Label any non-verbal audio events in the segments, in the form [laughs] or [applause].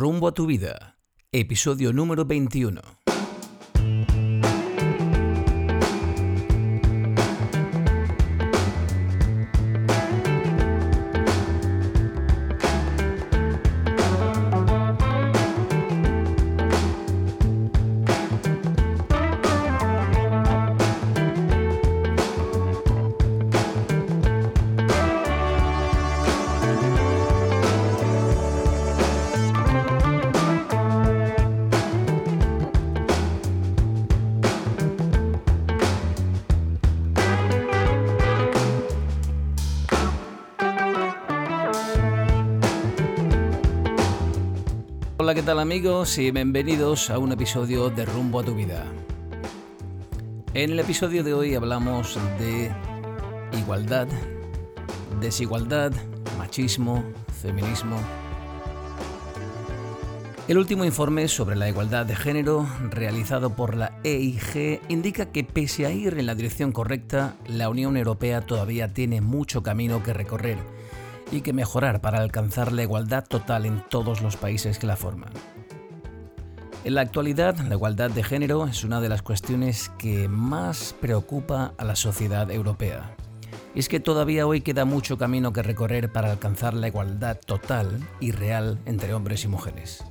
Rumbo a tu vida, episodio número 21. Amigos? Y bienvenidos a un episodio de Rumbo a tu vida. En el episodio de hoy hablamos de igualdad, desigualdad, machismo, feminismo. El último informe sobre la igualdad de género realizado por la EIG indica que pese a ir en la dirección correcta, la Unión Europea todavía tiene mucho camino que recorrer y que mejorar para alcanzar la igualdad total en todos los países que la forman. En la actualidad, la igualdad de género es una de las cuestiones que más preocupa a la sociedad europea. Y es que todavía hoy queda mucho camino que recorrer para alcanzar la igualdad total y real entre hombres y mujeres.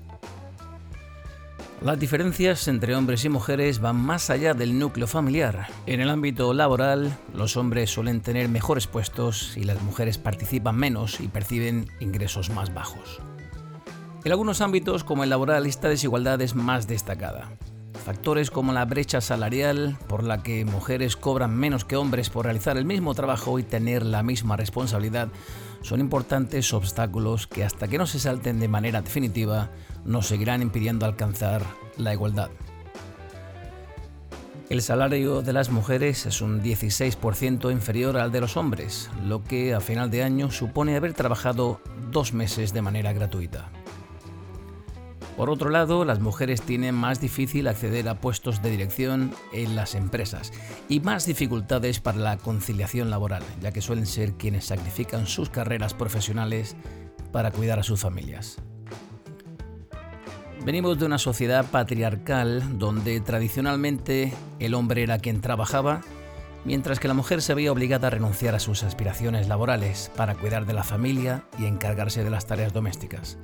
Las diferencias entre hombres y mujeres van más allá del núcleo familiar. En el ámbito laboral, los hombres suelen tener mejores puestos y las mujeres participan menos y perciben ingresos más bajos. En algunos ámbitos, como el laboral, esta desigualdad es más destacada. Factores como la brecha salarial, por la que mujeres cobran menos que hombres por realizar el mismo trabajo y tener la misma responsabilidad, son importantes obstáculos que hasta que no se salten de manera definitiva nos seguirán impidiendo alcanzar la igualdad. El salario de las mujeres es un 16% inferior al de los hombres, lo que a final de año supone haber trabajado dos meses de manera gratuita. Por otro lado, las mujeres tienen más difícil acceder a puestos de dirección en las empresas y más dificultades para la conciliación laboral, ya que suelen ser quienes sacrifican sus carreras profesionales para cuidar a sus familias. Venimos de una sociedad patriarcal donde tradicionalmente el hombre era quien trabajaba, mientras que la mujer se veía obligada a renunciar a sus aspiraciones laborales para cuidar de la familia y encargarse de las tareas domésticas.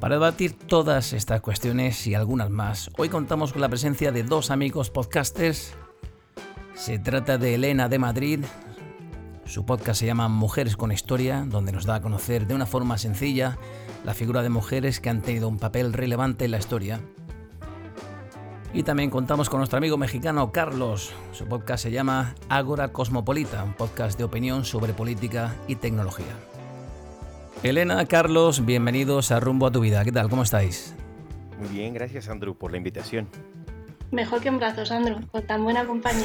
Para debatir todas estas cuestiones y algunas más, hoy contamos con la presencia de dos amigos podcasters. Se trata de Elena de Madrid. Su podcast se llama Mujeres con Historia, donde nos da a conocer de una forma sencilla la figura de mujeres que han tenido un papel relevante en la historia. Y también contamos con nuestro amigo mexicano Carlos. Su podcast se llama Ágora Cosmopolita, un podcast de opinión sobre política y tecnología. Elena, Carlos, bienvenidos a Rumbo a tu vida. ¿Qué tal? ¿Cómo estáis? Muy bien, gracias Andrew por la invitación. Mejor que en brazos, Andrew, con tan buena compañía.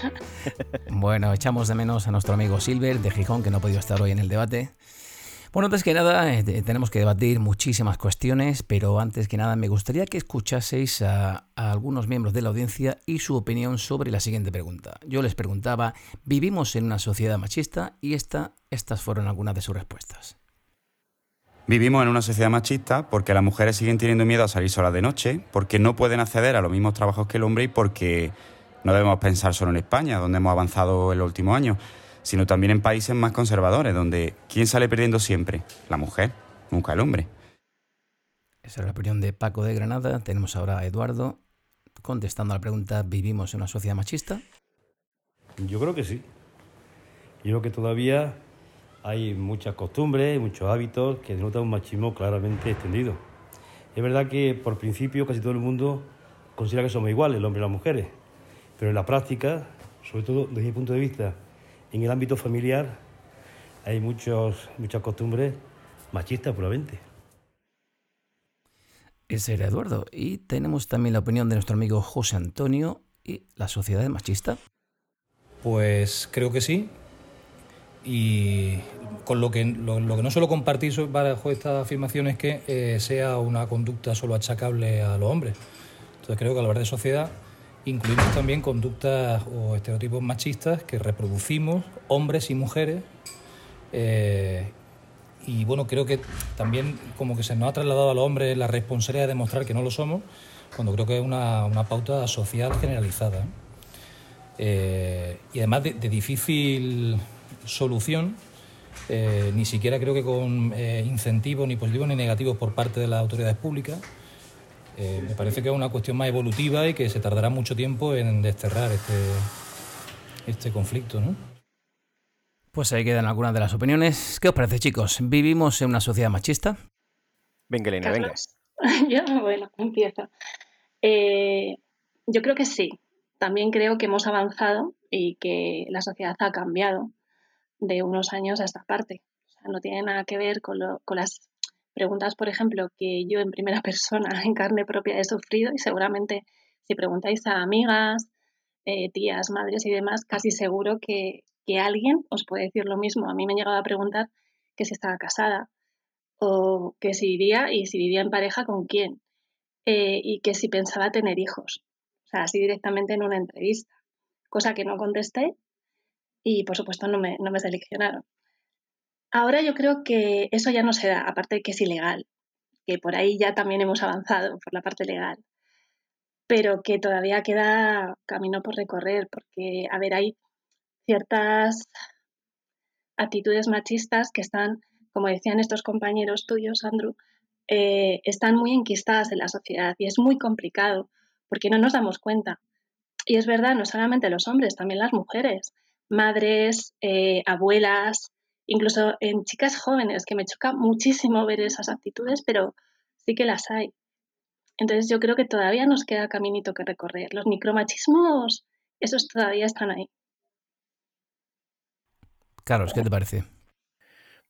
[laughs] bueno, echamos de menos a nuestro amigo Silver de Gijón, que no ha podido estar hoy en el debate. Bueno, antes que nada, eh, tenemos que debatir muchísimas cuestiones, pero antes que nada me gustaría que escuchaseis a, a, algunos miembros de la audiencia y su opinión sobre la siguiente pregunta. Yo les preguntaba, ¿vivimos en una sociedad machista? Y esta, estas fueron algunas de sus respuestas. Vivimos en una sociedad machista porque las mujeres siguen teniendo miedo a salir solas de noche, porque no pueden acceder a los mismos trabajos que el hombre y porque no debemos pensar solo en España, donde hemos avanzado en los últimos años, sino también en países más conservadores, donde ¿quién sale perdiendo siempre? La mujer, nunca el hombre. Esa es la opinión de Paco de Granada. Tenemos ahora a Eduardo contestando a la pregunta, ¿vivimos en una sociedad machista? Yo creo que sí. Yo creo que todavía hay muchas costumbres, muchos hábitos que denotan un machismo claramente extendido. Es verdad que por principio casi todo el mundo considera que somos iguales, el hombre y las mujeres, pero en la práctica, sobre todo desde mi punto de vista, en el ámbito familiar, hay muchos, muchas costumbres machistas puramente. Ese era Eduardo. Y tenemos también la opinión de nuestro amigo José Antonio y la sociedad machista. Pues creo que sí, y con lo que, lo, lo que no suelo compartir bajo esta afirmación es que eh, sea una conducta solo achacable a los hombres. Entonces creo que al hablar de sociedad incluimos también conductas o estereotipos machistas que reproducimos hombres y mujeres eh, y bueno, creo que también como que se nos ha trasladado al hombre la responsabilidad de demostrar que no lo somos, cuando creo que es una, una pauta social generalizada. Eh, y además de, difícil solución, eh, ni siquiera creo que con eh, incentivos ni positivos ni negativos por parte de las autoridades públicas. me parece que es una cuestión más evolutiva y que se tardará mucho tiempo en desterrar este, este conflicto. ¿no? Pues ahí quedan algunas de las opiniones. ¿Qué os parece, chicos? ¿Vivimos en una sociedad machista? Venga, Elena, venga. [laughs] yo, bueno, empiezo. Eh, yo creo que sí. También creo que hemos avanzado y que la sociedad ha cambiado de unos años a esta parte. No tiene nada que ver con, con las preguntas, por ejemplo, que yo en primera [laughs] persona, en carne propia, he sufrido y seguramente si preguntáis a amigas, eh, tías, madres y demás, casi seguro que, que alguien os puede decir lo mismo. A mí me han llegado a preguntar que si estaba casada o que si vivía y si vivía en pareja con quién eh, y que si pensaba tener hijos. O sea, así directamente en una entrevista, cosa que no contesté y por supuesto no me, no me seleccionaron. Ahora yo creo que eso ya no se da, aparte de que es ilegal, que por ahí ya también hemos avanzado por la parte legal, pero que todavía queda camino por recorrer, porque, a ver, hay ciertas actitudes machistas que están, como decían estos compañeros tuyos, Andrew, eh, están muy enquistadas en la sociedad y es muy complicado porque no nos damos cuenta. Y es verdad, no solamente los hombres, también las mujeres, madres, eh, abuelas, incluso en chicas jóvenes, que me choca muchísimo ver esas actitudes, pero sí que las hay. Entonces yo creo que todavía nos queda caminito que recorrer. Los micromachismos, esos todavía están ahí. Carlos, ¿qué te parece?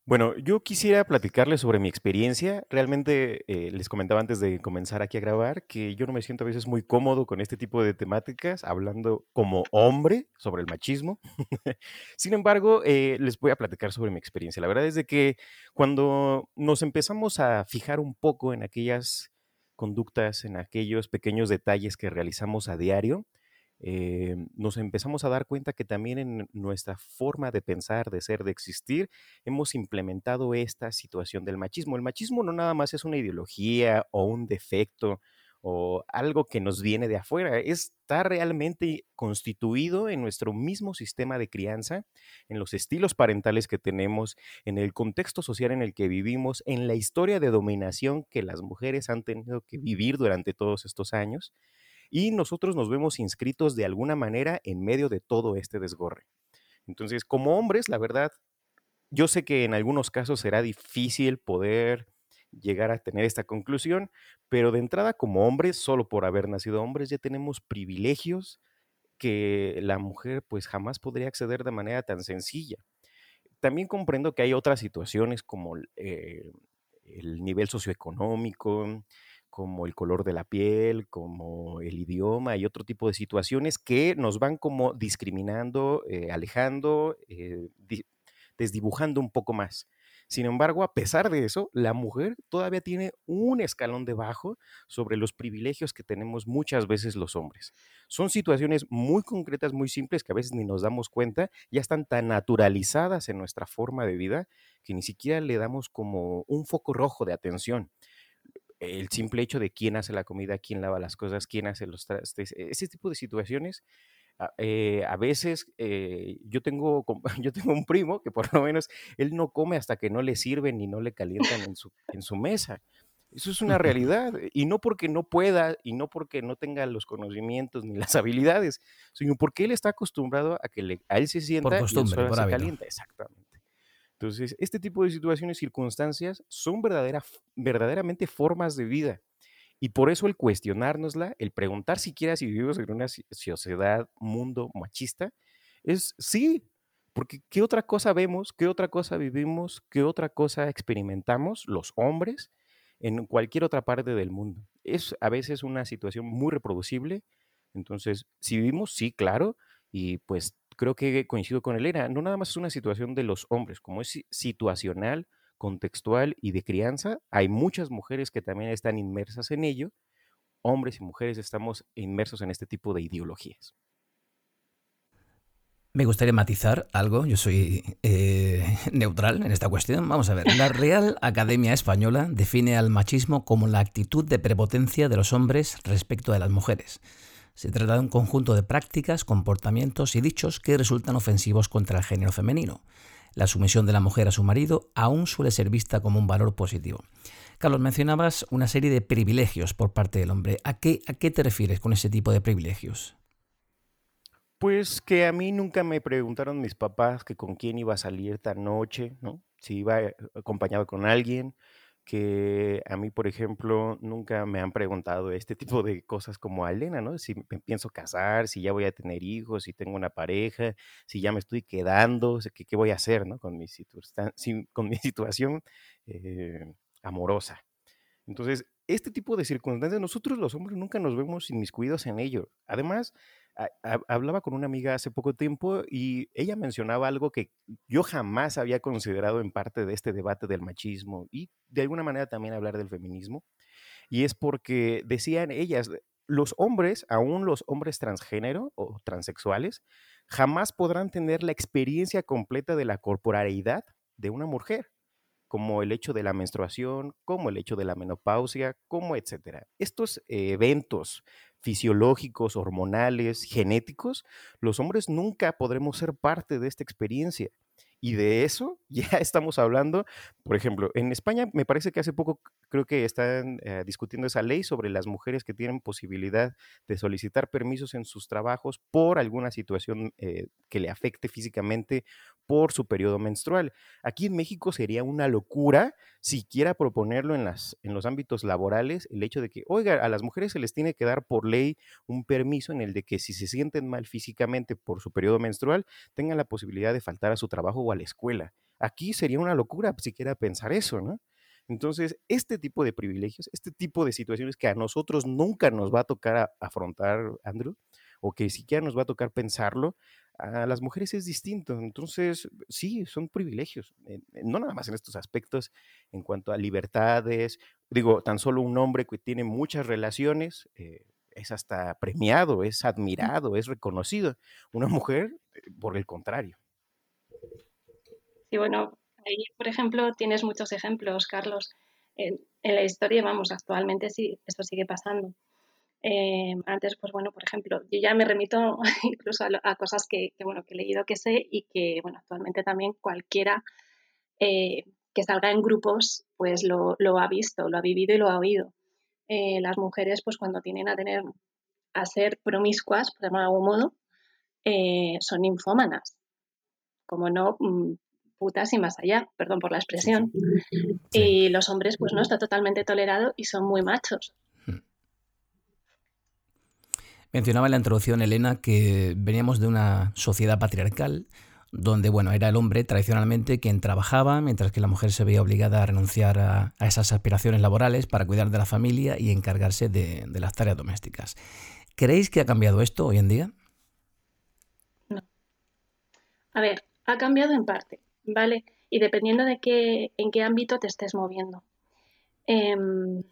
Bueno, yo quisiera platicarles sobre mi experiencia. Realmente eh, les comentaba antes de comenzar aquí a grabar que yo no me siento a veces muy cómodo con este tipo de temáticas, hablando como hombre sobre el machismo. [laughs] Sin embargo, eh, les voy a platicar sobre mi experiencia. La verdad es de que cuando nos empezamos a fijar un poco en aquellas conductas, en aquellos pequeños detalles que realizamos a diario, eh, nos empezamos a dar cuenta que también en nuestra forma de pensar, de ser, de existir, hemos implementado esta situación del machismo. El machismo no nada más es una ideología o un defecto o algo que nos viene de afuera, está realmente constituido en nuestro mismo sistema de crianza, en los estilos parentales que tenemos, en el contexto social en el que vivimos, en la historia de dominación que las mujeres han tenido que vivir durante todos estos años y nosotros nos vemos inscritos de alguna manera en medio de todo este desgorre. Entonces, como hombres, la verdad, yo sé que en algunos casos será difícil poder llegar a tener esta conclusión, pero de entrada como hombres, solo por haber nacido hombres, ya tenemos privilegios que la mujer pues jamás podría acceder de manera tan sencilla. También comprendo que hay otras situaciones como eh, el nivel socioeconómico, como el color de la piel, como el idioma y otro tipo de situaciones que nos van como discriminando, eh, alejando, eh, desdibujando un poco más. Sin embargo, a pesar de eso, la mujer todavía tiene un escalón debajo sobre los privilegios que tenemos muchas veces los hombres. Son situaciones muy concretas, muy simples, que a veces ni nos damos cuenta, ya están tan naturalizadas en nuestra forma de vida que ni siquiera le damos como un foco rojo de atención el simple hecho de quién hace la comida, quién lava las cosas, quién hace los trastes, e, ese tipo de situaciones. a eh, veces eh, yo, tengo, [laughs] yo tengo un primo que por lo menos él no come hasta que no le sirven y no le calientan en su, en su mesa. Eso es una [laughs] realidad. Y no porque no pueda y no porque no tenga los conocimientos ni las habilidades, sino porque él está acostumbrado a que le, a él se sienta por costumbre, y se calienta. Exactamente. Entonces, este tipo de situaciones, circunstancias, son verdaderamente formas de vida. Y por eso el cuestionárnosla, el preguntar siquiera si vivimos en una sociedad, mundo machista, es sí, porque ¿qué otra cosa vemos? ¿Qué otra cosa vivimos? ¿Qué otra cosa experimentamos los hombres en cualquier otra parte del mundo? Es a veces una situación muy reproducible. Entonces, si vivimos, sí, claro, y pues creo que coincido con Elena, no nada más es una situación de los hombres, como es situacional, contextual y de crianza, hay muchas mujeres que también están inmersas en ello, hombres y mujeres estamos inmersos en este tipo de ideologías. Me gustaría matizar algo, yo soy eh, [laughs] neutral en esta cuestión. Vamos a ver, la Real Academia Española define al machismo como la actitud de prepotencia de los hombres respecto de las mujeres. Se trata de un conjunto de prácticas, comportamientos y dichos que resultan ofensivos contra el género femenino. La sumisión de la mujer a su marido aún suele ser vista como un valor positivo. Carlos, mencionabas una serie de privilegios por parte del hombre. ¿A qué, te refieres con ese tipo de privilegios? Pues que a mí nunca me preguntaron mis papás que con quién iba a salir esta noche, ¿no? Si iba eh, acompañado con alguien, que a mí, por ejemplo, nunca me han preguntado este tipo de cosas como a Elena, ¿no? Si pienso casar, si ya voy a tener hijos, si tengo una pareja, si ya me estoy quedando, qué, qué voy a hacer, ¿no? Con mi, con mi [laughs] situación eh, amorosa. Entonces, este tipo de circunstancias, nosotros los hombres nunca nos vemos inmiscuidos en ello. Además, hablaba con una amiga hace poco tiempo y ella mencionaba algo que yo jamás había considerado en parte de este debate del machismo y de alguna manera también hablar del feminismo. Y es porque decían ellas, los hombres, aún los hombres transgénero o transexuales, jamás podrán tener la experiencia completa de la corporalidad de una mujer como el hecho de la menstruación, como el hecho de la menopausia, como etcétera. Estos eventos fisiológicos, hormonales, genéticos, los hombres nunca podremos ser parte de esta experiencia. Y de eso [laughs] ya estamos hablando, por ejemplo, en España me parece que hace poco creo que están eh, discutiendo esa ley sobre las mujeres que tienen posibilidad de solicitar permisos en sus trabajos por alguna situación eh, que le afecte físicamente por su periodo menstrual. Aquí en México sería una locura siquiera proponerlo en, las, en los ámbitos laborales, el hecho de que, oiga, a las mujeres se les tiene que dar por ley un permiso en el de que si se sienten mal físicamente por su periodo menstrual, tengan la posibilidad de faltar a su trabajo o a la escuela. Aquí sería una locura siquiera pensar eso, ¿no? Entonces, este tipo de privilegios, este tipo de situaciones que a nosotros nunca nos va a tocar afrontar, Andrew, o que siquiera nos va a tocar pensarlo, a las mujeres es distinto. Entonces, sí, son privilegios, no nada más en estos aspectos, en cuanto a libertades. Digo, tan solo un hombre que tiene muchas relaciones eh, es hasta premiado, es admirado, es reconocido. Una mujer, eh, por el contrario. Sí, bueno, ahí, por ejemplo, tienes muchos ejemplos, Carlos. En, la historia, vamos, actualmente sí, esto sigue pasando. Eh, antes, pues bueno, por ejemplo, yo ya me remito [laughs] incluso a, cosas que, bueno, que he leído que sé y que, bueno, actualmente también cualquiera eh, que salga en grupos, pues lo, ha visto, lo ha vivido y lo ha oído. Eh, las mujeres, pues cuando tienen a tener, a ser promiscuas, por de algún modo, son ninfómanas. Como no, mm, putas y más allá, perdón por la expresión. Y los hombres, pues no, está totalmente tolerado y son muy machos. Mencionaba en la introducción, Elena, que veníamos de una sociedad patriarcal donde bueno, era el hombre tradicionalmente quien trabajaba, mientras que la mujer se veía obligada a renunciar a, esas aspiraciones laborales para cuidar de la familia y encargarse de, las tareas domésticas. ¿Creéis que ha cambiado esto hoy en día? No. A ver, ha cambiado en parte, ¿vale? Y dependiendo de qué, en qué ámbito te estés moviendo. Em,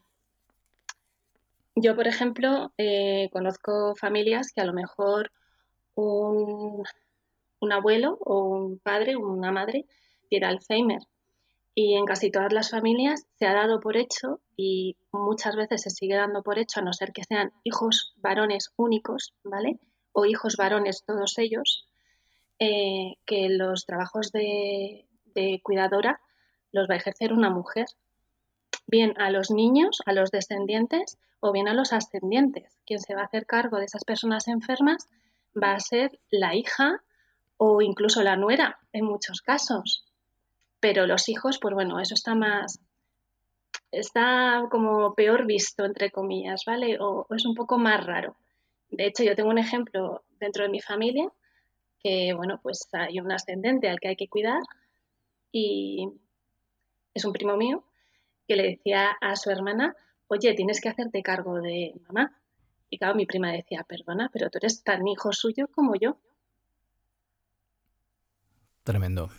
yo, por ejemplo, eh, conozco familias que a lo mejor un, abuelo o un padre o una madre tiene Alzheimer. Y en casi todas las familias se ha dado por hecho y muchas veces se sigue dando por hecho, a no ser que sean hijos varones únicos, ¿vale? O hijos varones todos ellos, eh, que los trabajos de, cuidadora los va a ejercer una mujer bien a los niños, a los descendientes o bien a los ascendientes. Quien se va a hacer cargo de esas personas enfermas va a ser la hija o incluso la nuera en muchos casos. Pero los hijos, pues bueno, eso está más, está como peor visto, entre comillas, ¿vale? O, es un poco más raro. De hecho, yo tengo un ejemplo dentro de mi familia que, bueno, pues hay un ascendente al que hay que cuidar y es un primo mío que le decía a su hermana, oye, tienes que hacerte cargo de mamá. Y claro, mi prima decía, perdona, pero tú eres tan hijo suyo como yo. Tremendo.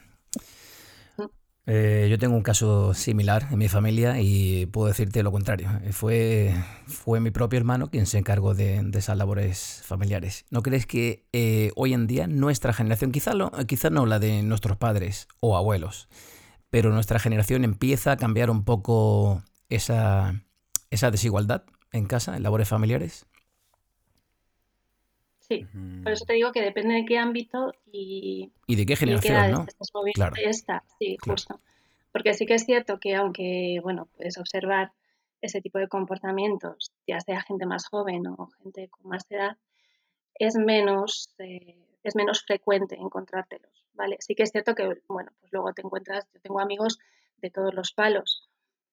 Eh, yo tengo un caso similar en mi familia y puedo decirte lo contrario. Fue, fue mi propio hermano quien se encargó de, esas labores familiares. ¿No crees que eh, hoy en día nuestra generación, quizá, quizá no la de nuestros padres o abuelos, pero nuestra generación empieza a cambiar un poco esa, esa desigualdad en casa, en labores familiares? Sí, por eso te digo que depende de qué ámbito y, ¿Y de qué generación, ¿no? Claro. Esta, sí, justo. Porque sí que es cierto que aunque, bueno, puedes observar ese tipo de comportamientos, ya sea gente más joven o gente con más edad, es menos, eh, es menos frecuente encontrártelos, ¿vale? Sí que es cierto que, bueno, pues luego te encuentras, yo tengo amigos de todos los palos,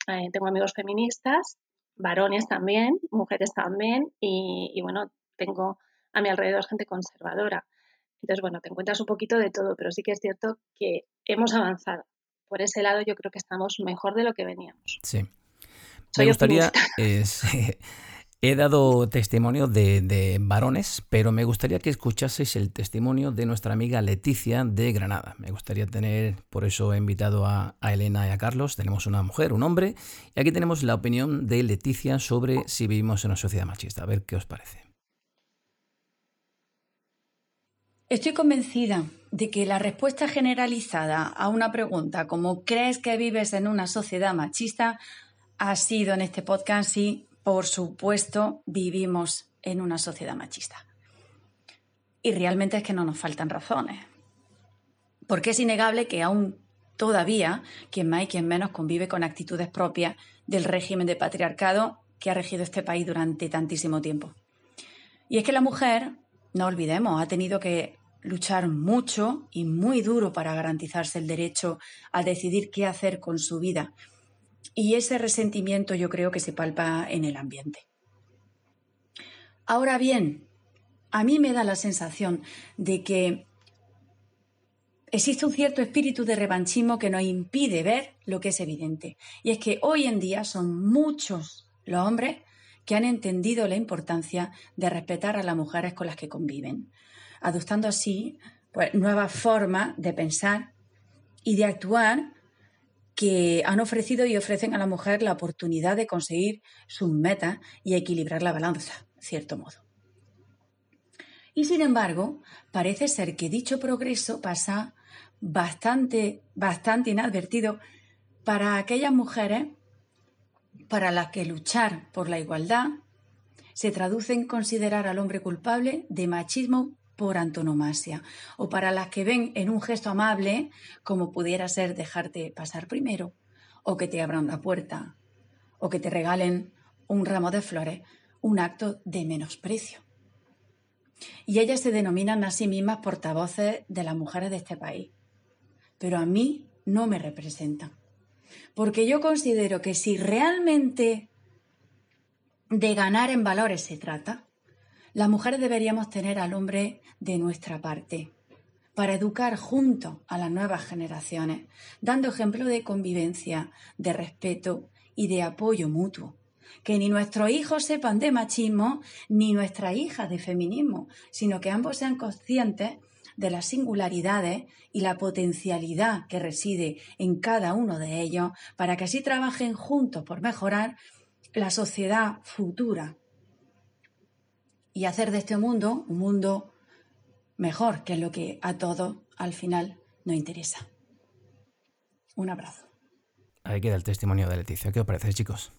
eh, tengo amigos feministas, varones también, mujeres también, y, y bueno, tengo a mi alrededor gente conservadora. Entonces, bueno, te encuentras un poquito de todo, pero sí que es cierto que hemos avanzado. Por ese lado yo creo que estamos mejor de lo que veníamos. Sí. Me gustaría, [laughs] [laughs] he dado testimonio de, varones, pero me gustaría que escuchaseis el testimonio de nuestra amiga Leticia de Granada. Me gustaría tener, por eso he invitado a, a Elena y a Carlos. Tenemos una mujer, un hombre, y aquí tenemos la opinión de Leticia sobre si vivimos en una sociedad machista. A ver qué os parece. Estoy convencida de que la respuesta generalizada a una pregunta como ¿crees que vives en una sociedad machista? ha sido en este podcast y, por supuesto, vivimos en una sociedad machista. Y realmente es que no nos faltan razones. Porque es innegable que aún todavía quien más y quien menos convive con actitudes propias del régimen de patriarcado que ha regido este país durante tantísimo tiempo. Y es que la mujer, no olvidemos, ha tenido que luchar mucho y muy duro para garantizarse el derecho a decidir qué hacer con su vida. Y ese resentimiento yo creo que se palpa en el ambiente. Ahora bien, a mí me da la sensación de que existe un cierto espíritu de revanchismo que nos impide ver lo que es evidente. Y es que hoy en día son muchos los hombres que han entendido la importancia de respetar a las mujeres con las que conviven adoptando así pues, nuevas formas de pensar y de actuar que han ofrecido y ofrecen a la mujer la oportunidad de conseguir sus metas y equilibrar la balanza, de cierto modo. Y sin embargo, parece ser que dicho progreso pasa bastante, bastante inadvertido para aquellas mujeres para las que luchar por la igualdad se traduce en considerar al hombre culpable de machismo por antonomasia, o para las que ven en un gesto amable, como pudiera ser dejarte pasar primero, o que te abran la puerta, o que te regalen un ramo de flores, un acto de menosprecio. Y ellas se denominan a sí mismas portavoces de las mujeres de este país. Pero a mí no me representan. Porque yo considero que si realmente de ganar en valores se trata, las mujeres deberíamos tener al hombre de nuestra parte para educar junto a las nuevas generaciones, dando ejemplo de convivencia, de respeto y de apoyo mutuo. Que ni nuestros hijos sepan de machismo, ni nuestras hijas de feminismo, sino que ambos sean conscientes de las singularidades y la potencialidad que reside en cada uno de ellos, para que así trabajen juntos por mejorar la sociedad futura y hacer de este mundo un mundo mejor, que es lo que a todos al final nos interesa. Un abrazo. Ahí queda el testimonio de Leticia. ¿Qué os parece, chicos?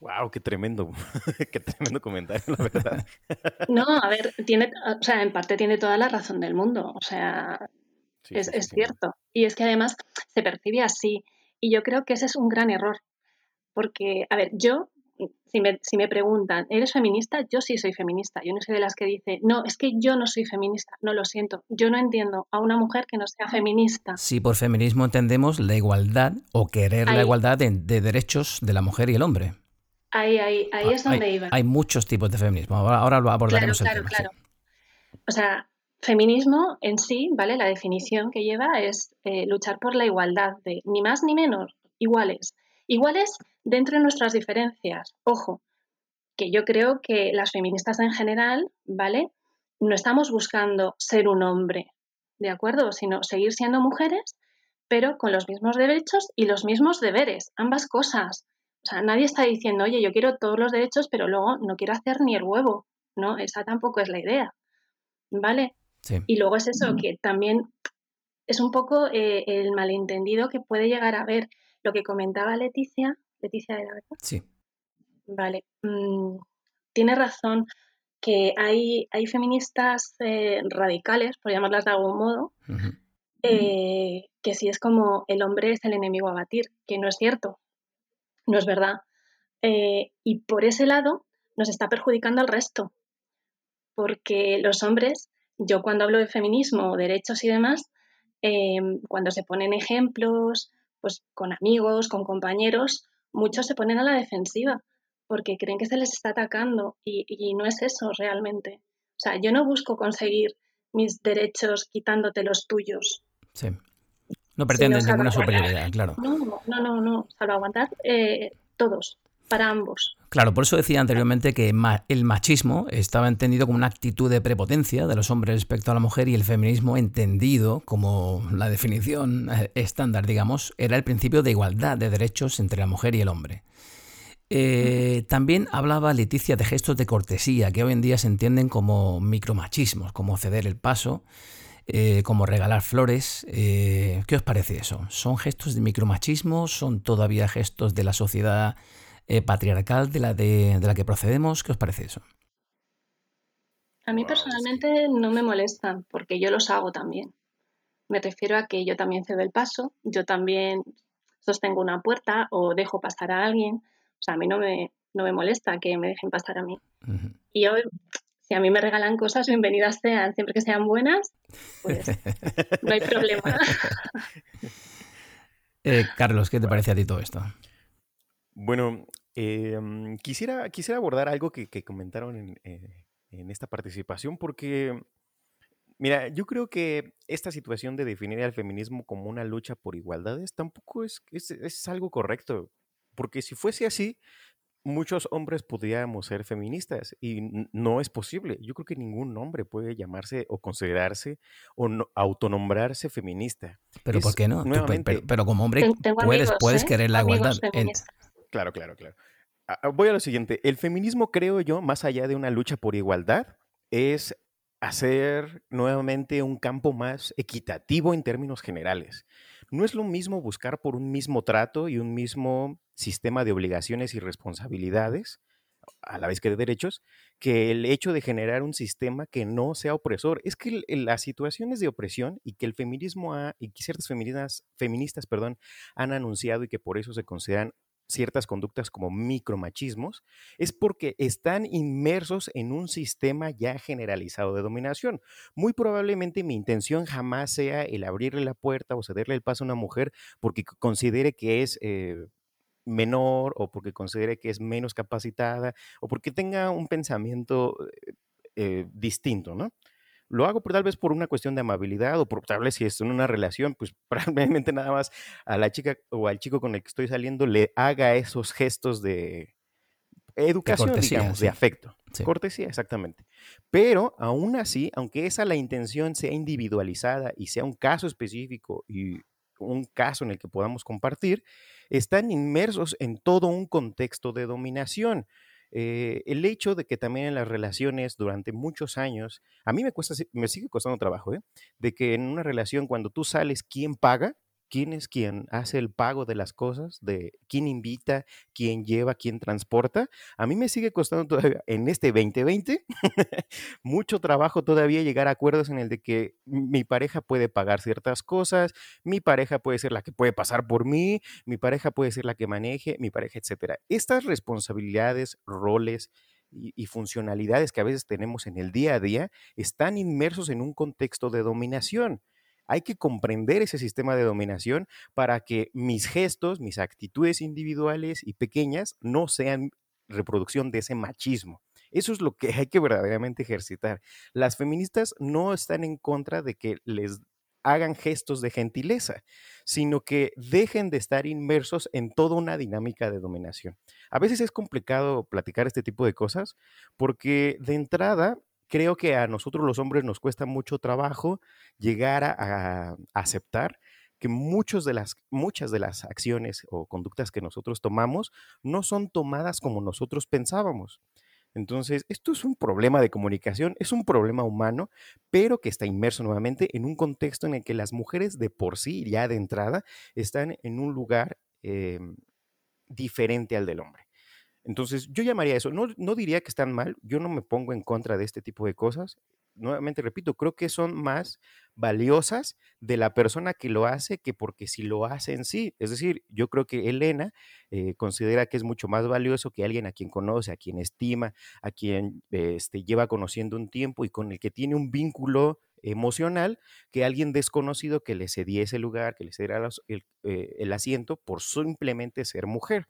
Wow, qué tremendo, [laughs] qué tremendo comentario, la verdad. [laughs] No, a ver, tiene, o sea, en parte tiene toda la razón del mundo, o sea, es, es cierto. Y es que además se percibe así. Y yo creo que ese es un gran error. Porque, a ver, yo si me, si me preguntan, ¿eres feminista? Yo sí soy feminista. Yo no soy de las que dice, no, es que yo no soy feminista. No lo siento. Yo no entiendo a una mujer que no sea feminista. Sí, por feminismo entendemos la igualdad o querer la igualdad de, derechos de la mujer y el hombre. Ahí, ahí, ahí es donde hay, iba. Hay muchos tipos de feminismo. Ahora, ahora lo abordaremos claro, claro, Claro. O sea, feminismo en sí, ¿vale? La definición que lleva es eh, luchar por la igualdad de ni más ni menos, iguales. Iguales dentro de nuestras diferencias. Ojo, que yo creo que las feministas en general, ¿vale? No estamos buscando ser un hombre, ¿de acuerdo? Sino seguir siendo mujeres, pero con los mismos derechos y los mismos deberes, ambas cosas. O sea, nadie está diciendo, oye, yo quiero todos los derechos, pero luego no quiero hacer ni el huevo. No, esa tampoco es la idea. ¿Vale? Y luego es eso, que también es un poco eh, el malentendido que puede llegar a ver lo que comentaba Leticia. Leticia de la verdad. Sí. Vale. Mm, tiene razón que hay, hay feministas eh, radicales, por llamarlas de algún modo, eh, que si es como el hombre es el enemigo a batir, que no es cierto, no es verdad. y por ese lado nos está perjudicando al resto, porque los hombres, yo cuando hablo de feminismo, derechos y demás, Em, cuando se ponen ejemplos, pues con amigos, con compañeros, muchos se ponen a la defensiva porque creen que se les está atacando y, no es eso realmente. O sea, yo no busco conseguir mis derechos quitándote los tuyos. Sí. No pretendes ninguna superioridad, claro. No, no, no, no. Salvaguardar eh, todos para ambos. Claro, por eso decía anteriormente que el machismo estaba entendido como una actitud de prepotencia de los hombres respecto a la mujer y el feminismo entendido como la definición eh, estándar, digamos, era el principio de igualdad de derechos entre la mujer y el hombre. Eh, también hablaba Leticia de gestos de cortesía que hoy en día se entienden como micromachismos, como ceder el paso, eh, como regalar flores. ¿Qué os parece eso? ¿Son gestos de micromachismo? ¿Son todavía gestos de la sociedad eh, patriarcal de la, de, la que procedemos. ¿Qué os parece eso? A mí personalmente no me molestan porque yo los hago también. Me refiero a que yo también cedo el paso, yo también sostengo una puerta o dejo pasar a alguien. O sea, a mí no me, no me molesta que me dejen pasar a mí. Y hoy, si a mí me regalan cosas, bienvenidas sean, siempre que sean buenas, pues [laughs] no hay problema. Eh, Carlos, ¿qué te parece a ti todo esto? Bueno, em, quisiera, quisiera abordar algo que, comentaron en, eh, en esta participación porque, mira, yo creo que esta situación de definir al feminismo como una lucha por igualdades tampoco es, es, es algo correcto, porque si fuese así, muchos hombres podríamos ser feministas y no es posible. Yo creo que ningún hombre puede llamarse o considerarse o autonombrarse feminista. Pero ¿por qué no? pero, como hombre puedes, puedes ¿eh? querer la igualdad. Claro, claro, claro. Ah, ah, voy a lo siguiente. El feminismo, creo yo, más allá de una lucha por igualdad, es hacer nuevamente un campo más equitativo en términos generales. No es lo mismo buscar por un mismo trato y un mismo sistema de obligaciones y responsabilidades, a la vez que de derechos, que el hecho de generar un sistema que no sea opresor. Es que las situaciones de opresión y que el feminismo ha, y ciertas feministas, feministas perdón, han anunciado y que por eso se consideran ciertas conductas como micromachismos, es porque están inmersos en un sistema ya generalizado de dominación. Muy probablemente mi intención jamás sea el abrirle la puerta o cederle el paso a una mujer porque considere que es... Eh, menor o porque considere que es menos capacitada o porque tenga un pensamiento eh, distinto, ¿no? Lo hago por, tal vez por una cuestión de amabilidad o por tal vez si es en una relación, pues [laughs] probablemente nada más a la chica o al chico con el que estoy saliendo le haga esos gestos de educación, digamos, de afecto. Cortesía, exactamente. Pero aún así, aunque esa la intención sea individualizada y sea un caso específico y un caso en el que podamos compartir, están inmersos en todo un contexto de dominación. Eh, el hecho de que también en las relaciones durante muchos años, a mí me cuesta, me sigue costando trabajo, ¿eh? de que en una relación cuando tú sales, ¿quién paga? Quién es quien hace el pago de las cosas, de quién invita, quién lleva, quién transporta. A mí me sigue costando [laughs] todavía en este 2020 [laughs] mucho trabajo todavía llegar a acuerdos en el de que mi pareja puede pagar ciertas cosas, mi pareja puede ser la que puede pasar por mí, mi pareja puede ser la que maneje, mi pareja, etcétera. Estas responsabilidades, roles, y, funcionalidades que a veces tenemos en el día a día están inmersos en un contexto de dominación. Hay que comprender ese sistema de dominación para que mis gestos, mis actitudes individuales y pequeñas no sean reproducción de ese machismo. Eso es lo que hay que verdaderamente ejercitar. Las feministas no están en contra de que les hagan gestos de gentileza, sino que dejen de estar inmersos en toda una dinámica de dominación. A veces es complicado platicar este tipo de cosas porque de entrada creo que a nosotros los hombres nos cuesta mucho trabajo llegar a, aceptar que muchos de las, muchas de las acciones o conductas que nosotros tomamos no son tomadas como nosotros pensábamos. Entonces, esto es un problema de comunicación, es un problema humano, pero que está inmerso nuevamente en un contexto en el que las mujeres de por sí, ya de entrada, están en un lugar em, diferente al del hombre. Entonces, yo llamaría eso, no, no diría que están mal, yo no me pongo en contra de este tipo de cosas, nuevamente repito, creo que son más valiosas de la persona que lo hace que porque si lo hace en sí. Es decir, yo creo que Elena eh, considera que es mucho más valioso que alguien a quien conoce, a quien estima, a quien este, lleva conociendo un tiempo y con el que tiene un vínculo emocional que alguien desconocido que le cediese el lugar, que le cediera eh, el asiento por simplemente ser mujer.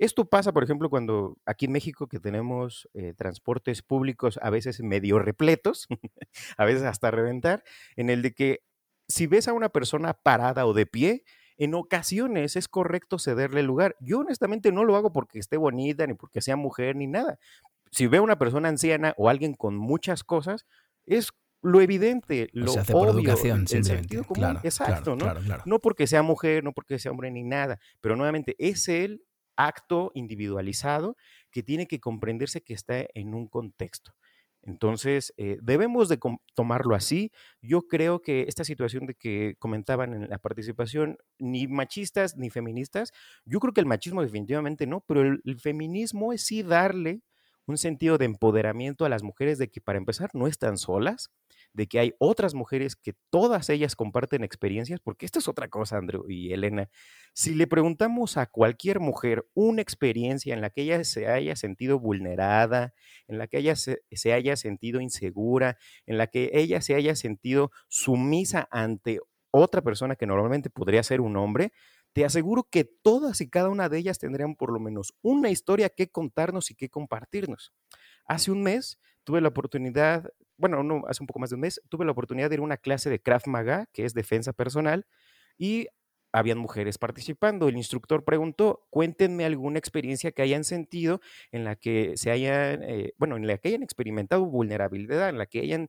Esto pasa, por ejemplo, cuando aquí en México que tenemos eh, transportes públicos a veces medio repletos, [laughs] a veces hasta reventar, en el de que si ves a una persona parada o de pie, en ocasiones es correcto cederle lugar. Yo honestamente no lo hago porque esté bonita, ni porque sea mujer, ni nada. Si veo a una persona anciana o alguien con muchas cosas, es lo evidente, lo se hace obvio, por educación, el sentido común, claro, exacto, claro, ¿no? Claro, No porque sea mujer, no porque sea hombre ni nada, pero nuevamente es él acto individualizado que tiene que comprenderse que está en un contexto. Entonces, eh, debemos de tomarlo así. Yo creo que esta situación de que comentaban en la participación, ni machistas ni feministas, yo creo que el machismo definitivamente no, pero el, el feminismo es sí darle un sentido de empoderamiento a las mujeres de que para empezar no están solas, de que hay otras mujeres que todas ellas comparten experiencias, porque esto es otra cosa, Andrew y Elena. Si le preguntamos a cualquier mujer una experiencia en la que ella se haya sentido vulnerada, en la que ella se, se haya sentido insegura, en la que ella se haya sentido sumisa ante otra persona que normalmente podría ser un hombre, te aseguro que todas y cada una de ellas tendrían por lo menos una historia que contarnos y que compartirnos. Hace un mes tuve la oportunidad bueno, no, hace un poco más de un mes, tuve la oportunidad de ir a una clase de Krav Maga, que es defensa personal, y habían mujeres participando. El instructor preguntó, cuéntenme alguna experiencia que hayan sentido en la que se hayan, eh, bueno, en la que hayan experimentado vulnerabilidad, en la que hayan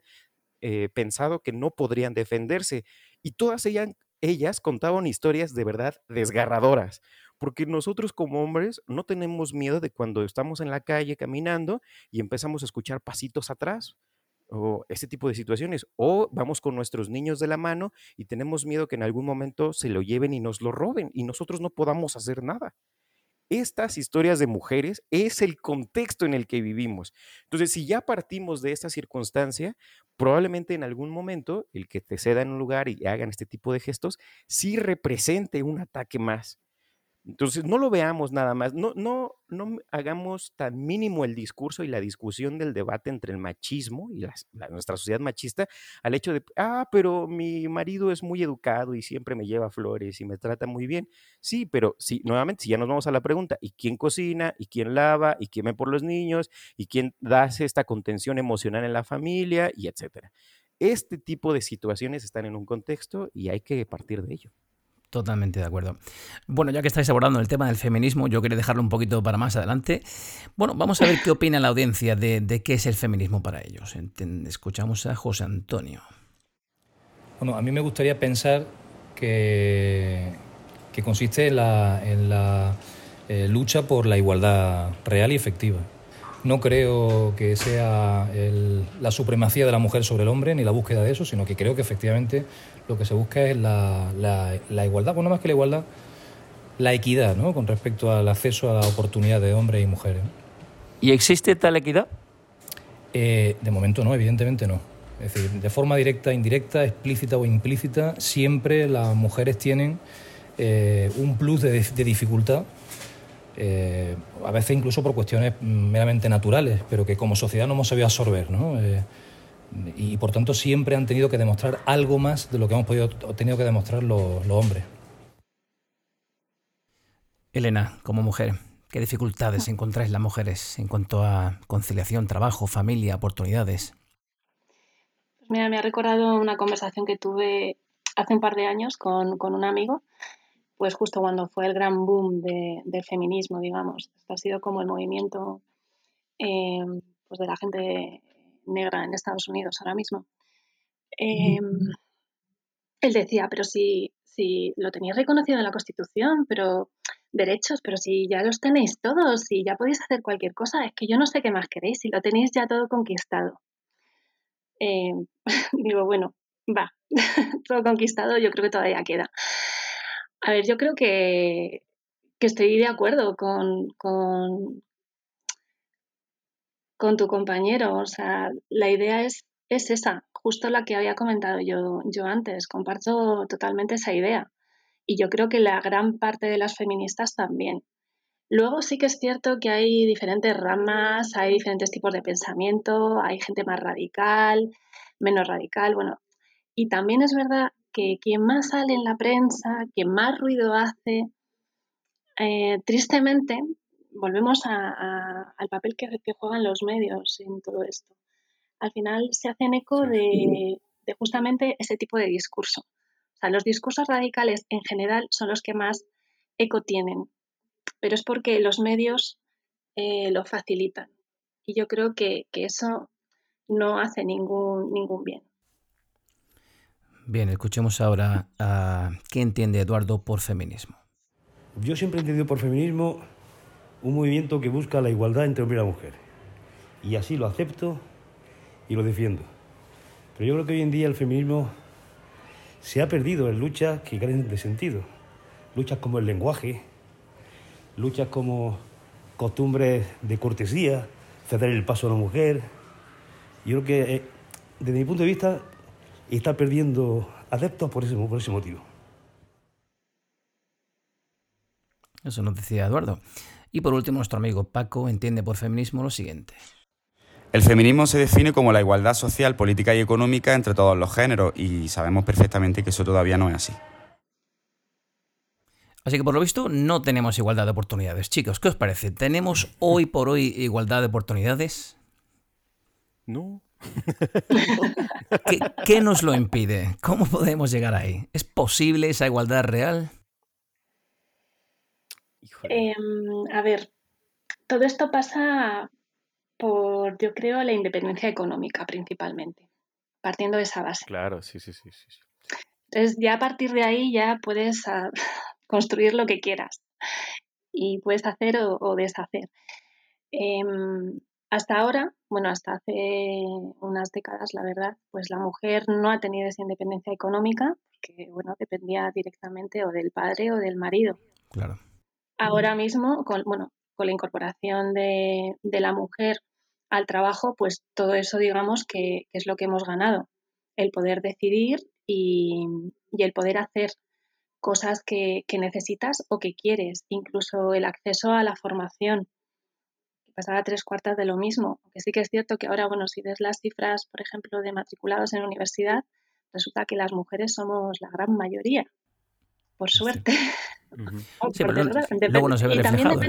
eh, pensado que no podrían defenderse. Y todas ellas, ellas contaban historias de verdad desgarradoras, porque nosotros como hombres no tenemos miedo de cuando estamos en la calle caminando y empezamos a escuchar pasitos atrás o este tipo de situaciones. O vamos con nuestros niños de la mano y tenemos miedo que en algún momento se lo lleven y nos lo roben y nosotros no podamos hacer nada. Estas historias de mujeres es el contexto en el que vivimos. Entonces, si ya partimos de esta circunstancia, probablemente en algún momento el que te ceda en un lugar y hagan este tipo de gestos sí represente un ataque más. Entonces, no lo veamos nada más, no, no, no hagamos tan mínimo el discurso y la discusión del debate entre el machismo y nuestra sociedad machista al hecho de, ah, pero mi marido es muy educado y siempre me lleva flores y me trata muy bien. Sí, pero sí, nuevamente, si ya nos vamos a la pregunta, ¿y quién cocina? ¿Y quién lava? ¿Y quién ve por los niños? ¿Y quién da esta contención emocional en la familia? Y etcétera. Este tipo de situaciones están en un contexto y hay que partir de ello. Totalmente de acuerdo. Bueno, ya que estáis abordando el tema del feminismo, yo quería dejarlo un poquito para más adelante. Bueno, vamos a ver qué opina la audiencia de, qué es el feminismo para ellos. Escuchamos a José Antonio. Bueno, a mí me gustaría pensar que, que consiste en la, eh, lucha por la igualdad real y efectiva. No creo que sea la supremacía de la mujer sobre el hombre ni la búsqueda de eso, sino que creo que efectivamente lo que se busca es la, la, igualdad, bueno, más que la igualdad, la equidad, ¿no? Con respecto al acceso a la oportunidad de hombres y mujeres. ¿Y existe tal equidad? Eh, de momento no, evidentemente no. Es decir, de forma directa, indirecta, explícita o implícita, siempre las mujeres tienen eh, un plus de, de dificultad eh, a veces incluso por cuestiones meramente naturales, pero que como sociedad no hemos sabido absorber, ¿no? Eh, y por tanto siempre han tenido que demostrar algo más de lo que hemos podido tenido que demostrar los, hombres. Elena, como mujer, ¿qué dificultades encontráis las mujeres en cuanto a conciliación, trabajo, familia, oportunidades? Pues mira, me ha recordado una conversación que tuve hace un par de años con, con un amigo pues justo cuando fue el gran boom del feminismo, digamos. Esto ha sido como el movimiento eh, pues de la gente negra en Estados Unidos ahora mismo. Em, él decía, pero si, si lo tenéis reconocido en la Constitución, pero derechos, pero si ya los tenéis todos, si ya podéis hacer cualquier cosa, es que yo no sé qué más queréis, si lo tenéis ya todo conquistado. Eh, [laughs] digo, bueno, va, [laughs] todo conquistado yo creo que todavía queda. A ver, yo creo que, estoy de acuerdo con, con, con, tu compañero. O sea, la idea es, es esa, justo la que había comentado yo, yo antes. Comparto totalmente esa idea. Y yo creo que la gran parte de las feministas también. Luego sí que es cierto que hay diferentes ramas, hay diferentes tipos de pensamiento, hay gente más radical, menos radical, bueno. Y también es verdad que quien más sale en la prensa, quien más ruido hace, eh, tristemente, volvemos al papel que, juegan los medios en todo esto. Al final se hacen eco de, justamente ese tipo de discurso. O sea, los discursos radicales en general son los que más eco tienen, pero es porque los medios eh, lo facilitan. Y yo creo que, que eso no hace ningún, ningún bien. Bien, escuchemos ahora a qué entiende Eduardo por feminismo. Yo siempre he entendido por feminismo un movimiento que busca la igualdad entre hombre y la mujer. Y así lo acepto y lo defiendo. Pero yo creo que hoy en día el feminismo se ha perdido en luchas que carecen de sentido. Luchas como el lenguaje, luchas como costumbres de cortesía, ceder el paso a la mujer. Yo creo que, eh, desde mi punto de vista, está perdiendo adeptos por ese, por ese motivo. Eso nos decía Eduardo. Y por último, nuestro amigo Paco entiende por feminismo lo siguiente. El feminismo se define como la igualdad social, política y económica entre todos los géneros y sabemos perfectamente que eso todavía no es así. Así que por lo visto no tenemos igualdad de oportunidades. Chicos, ¿qué os parece? ¿Tenemos hoy por hoy igualdad de oportunidades? No. [laughs] ¿Qué, nos lo impide? ¿Cómo podemos llegar ahí? ¿Es posible esa igualdad real? Em, a ver, todo esto pasa por, yo creo, la independencia económica principalmente, partiendo de esa base. Claro, sí, sí, sí. sí. Entonces ya a partir de ahí ya puedes [laughs] construir lo que quieras y puedes hacer o, deshacer. Em, hasta ahora, bueno, hasta hace unas décadas, la verdad, pues la mujer no ha tenido esa independencia económica, porque, bueno, dependía directamente o del padre o del marido. Claro. Ahora mismo, con, bueno, con la incorporación de, la mujer al trabajo, pues todo eso, digamos, que, es lo que hemos ganado. El poder decidir y, el poder hacer cosas que, que necesitas o que quieres, incluso el acceso a la formación pasaba tres cuartas de lo mismo. Aunque sí que es cierto que ahora, bueno, si ves las cifras, por ejemplo, de matriculados en universidad, resulta que las mujeres somos la gran mayoría, por suerte. [laughs] Sí, pero luego no se ve reflejado.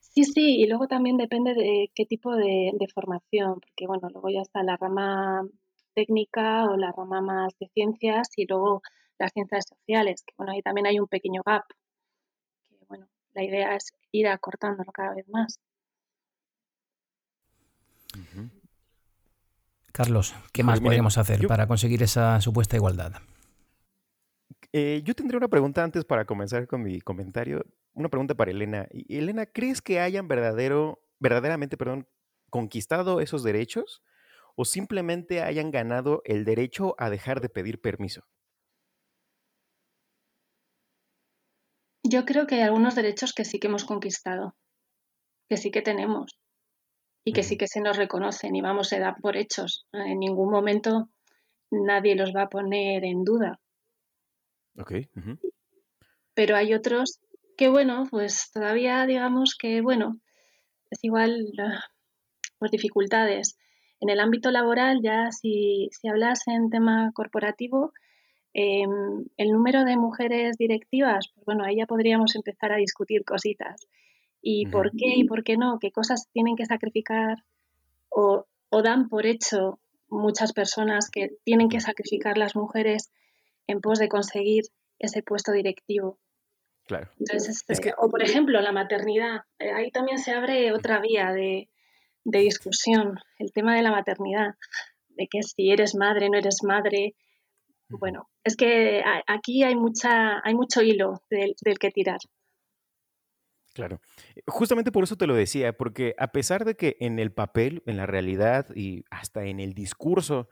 sí, sí, y luego también depende de qué tipo de, formación, porque bueno, luego ya está la rama técnica o la rama más de ciencias y luego las ciencias sociales, que bueno, ahí también hay un pequeño gap, que bueno, la idea es ir acortándolo cada vez más. Carlos, ¿qué más podríamos hacer para conseguir esa supuesta igualdad? Eh, yo tendría una pregunta antes para comenzar con mi comentario. Una pregunta para Elena. Elena, ¿crees que hayan verdadero, verdaderamente perdón, conquistado esos derechos o simplemente hayan ganado el derecho a dejar de pedir permiso? Yo creo que hay algunos derechos que sí que hemos conquistado, que sí que tenemos y que sí que se nos reconocen y vamos, se dan por hechos. En ningún momento nadie los va a poner en duda. Ok. Pero hay otros que, bueno, pues todavía digamos que, bueno, es igual por dificultades. En el ámbito laboral, ya si, si hablas en tema corporativo, em, el número de mujeres directivas, pues bueno, ahí ya podríamos empezar a discutir cositas. Y por qué y por qué no, qué cosas tienen que sacrificar o, dan por hecho muchas personas que tienen que sacrificar las mujeres en pos de conseguir ese puesto directivo. Claro. Entonces, este, o por ejemplo, la maternidad. Eh, ahí también se abre otra vía de, de, discusión, el tema de la maternidad, de que si eres madre, no eres madre. bueno, es que aquí hay mucha, hay mucho hilo del, que tirar. Claro. Justamente por eso te lo decía, porque a pesar de que en el papel, en la realidad y hasta en el discurso,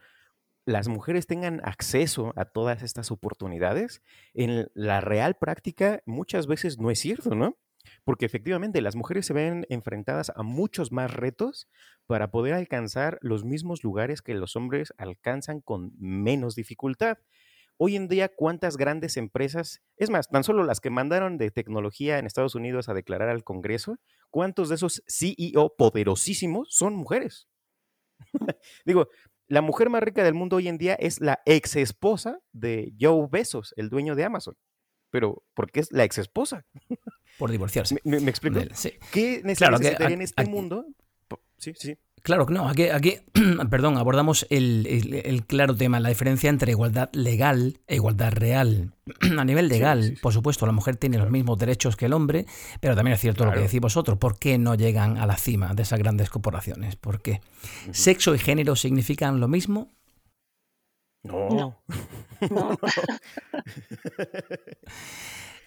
las mujeres tengan acceso a todas estas oportunidades, en la real práctica muchas veces no es cierto, ¿no? Porque efectivamente las mujeres se ven enfrentadas a muchos más retos para poder alcanzar los mismos lugares que los hombres alcanzan con menos dificultad. Hoy en día, ¿cuántas grandes empresas, es más, tan solo las que mandaron de tecnología en Estados Unidos a declarar al Congreso, cuántos de esos CEO poderosísimos son mujeres? [laughs] Digo, la mujer más rica del mundo hoy en día es la ex esposa de Joe Bezos, el dueño de Amazon. Pero, ¿por qué es la ex esposa? Por divorciarse. ¿Me, explico? ¿Qué necesitaría en este mundo? Sí, sí. Claro, no, aquí, aquí [clears throat] perdón, abordamos el, claro tema, la diferencia entre igualdad legal e igualdad real. [clears throat] A nivel legal, por supuesto, la mujer tiene los mismos derechos que el hombre, pero también es cierto lo que decís vosotros, ¿por qué no llegan a la cima de esas grandes corporaciones? ¿Por qué? ¿Sexo y género significan lo mismo? No. no. [laughs]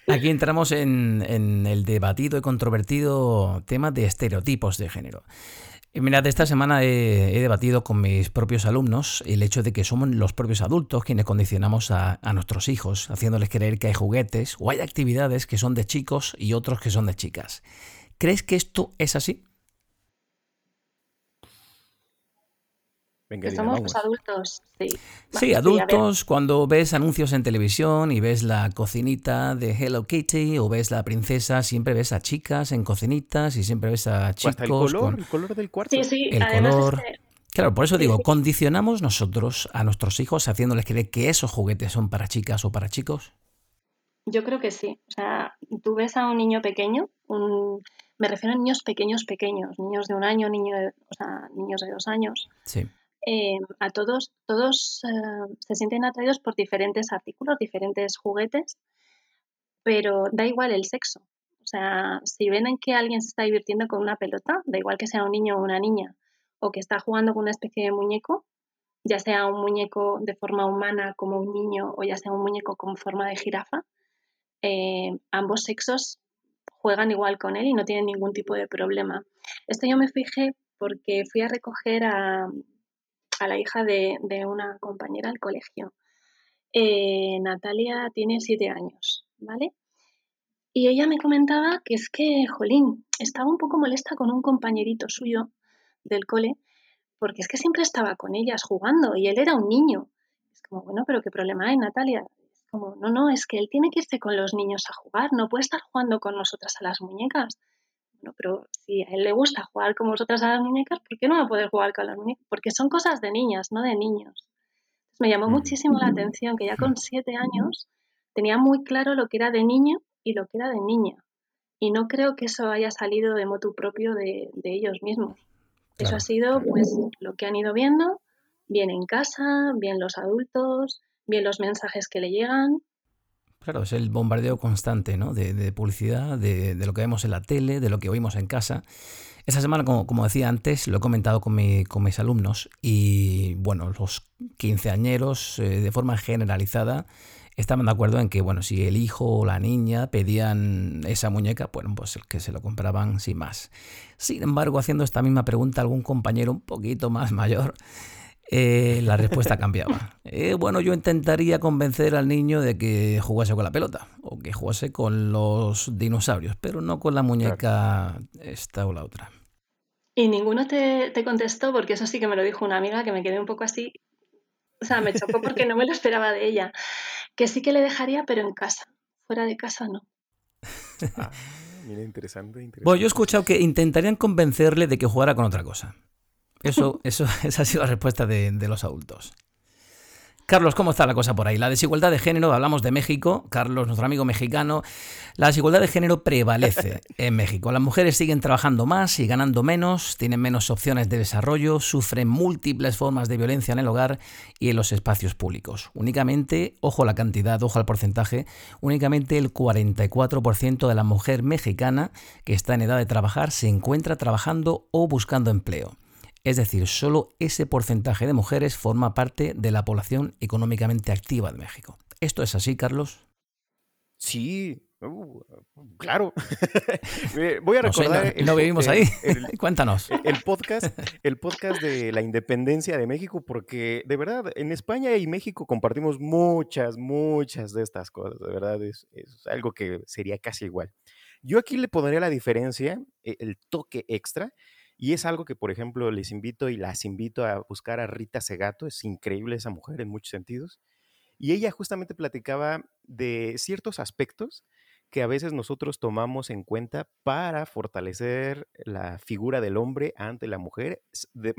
Aquí entramos en, el debatido y controvertido tema de estereotipos de género. Mirad, esta semana he, debatido con mis propios alumnos el hecho de que somos los propios adultos quienes condicionamos a, a, nuestros hijos, haciéndoles creer que hay juguetes o hay actividades que son de chicos y otros que son de chicas. ¿Crees que esto es así? Somos los adultos, sí. Sí, adultos, cuando ves anuncios en televisión y ves la cocinita de Hello Kitty o ves la princesa, siempre ves a chicas en cocinitas y siempre ves a chicos. el color, el color del cuarto. Sí, sí, el color. Claro, por eso digo, condicionamos nosotros a nuestros hijos haciéndoles creer que esos juguetes son para chicas o para chicos. Yo creo que sí. O sea, tú ves a un niño pequeño, me refiero a niños pequeños, pequeños, niños de un año, niño o sea, niños de dos años. Sí eh, a todos, todos eh, se sienten atraídos por diferentes artículos, diferentes juguetes, pero da igual el sexo. O sea, si ven en que alguien se está divirtiendo con una pelota, da igual que sea un niño o una niña, o que está jugando con una especie de muñeco, ya sea un muñeco de forma humana como un niño o ya sea un muñeco con forma de jirafa, eh, ambos sexos juegan igual con él y no tienen ningún tipo de problema. Esto yo me fijé porque fui a recoger a, a la hija de, una compañera al colegio. Eh, Natalia tiene siete años, ¿vale? Y ella me comentaba que es que, Jolín, estaba un poco molesta con un compañerito suyo del cole, porque es que siempre estaba con ellas jugando y él era un niño. Es como, bueno, pero ¿qué problema hay, Natalia? Es como, no, no, es que él tiene que irse con los niños a jugar, no puede estar jugando con nosotras a las muñecas pero si a él le gusta jugar con vosotras a las muñecas, ¿por qué no va a poder jugar con las muñecas? Porque son cosas de niñas, no de niños. me llamó muchísimo la atención que ya con siete años tenía muy claro lo que era de niño y lo que era de niña. Y no creo que eso haya salido de motu propio de, ellos mismos. Eso ha sido pues lo que han ido viendo, bien en casa, bien los adultos, bien los mensajes que le llegan Claro, es el bombardeo constante ¿no? de, publicidad, de, lo que vemos en la tele, de lo que oímos en casa. Esta semana, como, decía antes, lo he comentado con, mis alumnos y, bueno, los quinceañeros, eh, de forma generalizada, estaban de acuerdo en que, bueno, si el hijo o la niña pedían esa muñeca, bueno, pues que se lo compraban sin más. Sin embargo, haciendo esta misma pregunta a algún compañero un poquito más [laughs] mayor, eh, la respuesta cambiaba. [laughs] Eh, bueno, yo intentaría convencer al niño de que jugase con la pelota o que jugase con los dinosaurios, pero no con la muñeca esta o la otra. Y ninguno te, contestó, porque eso sí que me lo dijo una amiga que me quedé un poco así. O sea, me chocó porque no me lo esperaba de ella. Que sí que le dejaría, pero en casa. Fuera de casa no. Ah, mira, interesante, interesante. Bueno, yo he escuchado que intentarían convencerle de que jugara con otra cosa. Eso, [laughs] eso, [laughs] esa ha sido la respuesta de, los adultos. Carlos, ¿cómo está la cosa por ahí? La desigualdad de género, hablamos de México, Carlos, nuestro amigo mexicano, la desigualdad de género prevalece [laughs] en México. Las mujeres siguen trabajando más y ganando menos, tienen menos opciones de desarrollo, sufren múltiples formas de violencia en el hogar y en los espacios públicos. Únicamente, ojo a la cantidad, ojo al porcentaje, únicamente el 44% de la mujer mexicana que está en edad de trabajar se encuentra trabajando o buscando empleo. Es decir, solo ese porcentaje de mujeres forma parte de la población económicamente activa de México. ¿Esto es así, Carlos? Sí, uh, claro. [laughs] Voy a recordar. No, vivimos ahí. [laughs] Cuéntanos. El podcast, el podcast de la independencia de México, porque de verdad, en España y México compartimos muchas, muchas de estas cosas. De verdad, es, es algo que sería casi igual. Yo aquí le pondría la diferencia, e, el toque extra, y es algo que, por ejemplo, les invito y las invito a buscar a Rita Segato. Es increíble esa mujer en muchos sentidos. Y ella justamente platicaba de ciertos aspectos que a veces nosotros tomamos en cuenta para fortalecer la figura del hombre ante la mujer de,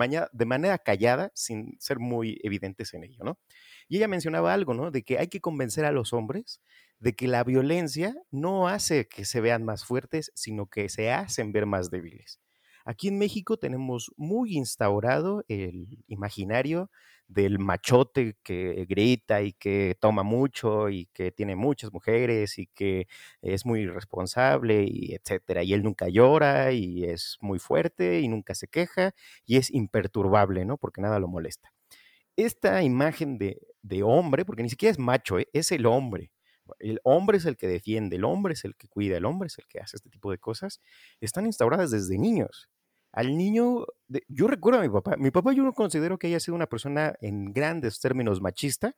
manera callada, sin ser muy evidentes en ello, ¿no? Y ella mencionaba algo, ¿no? De que hay que convencer a los hombres de que la violencia no hace que se vean más fuertes, sino que se hacen ver más débiles. Aquí en México tenemos muy instaurado el imaginario del machote que grita y que toma mucho y que tiene muchas mujeres y que es muy responsable y etcétera. Y él nunca llora y es muy fuerte y nunca se queja y es imperturbable, ¿no? Porque nada lo molesta. Esta imagen de, hombre, porque ni siquiera es macho, ¿eh? es el hombre. El hombre es el que defiende, el hombre es el que cuida, el hombre es el que hace este tipo de cosas. Están instauradas desde niños al niño, yo recuerdo a mi papá, mi papá yo no considero que haya sido una persona en grandes términos machista,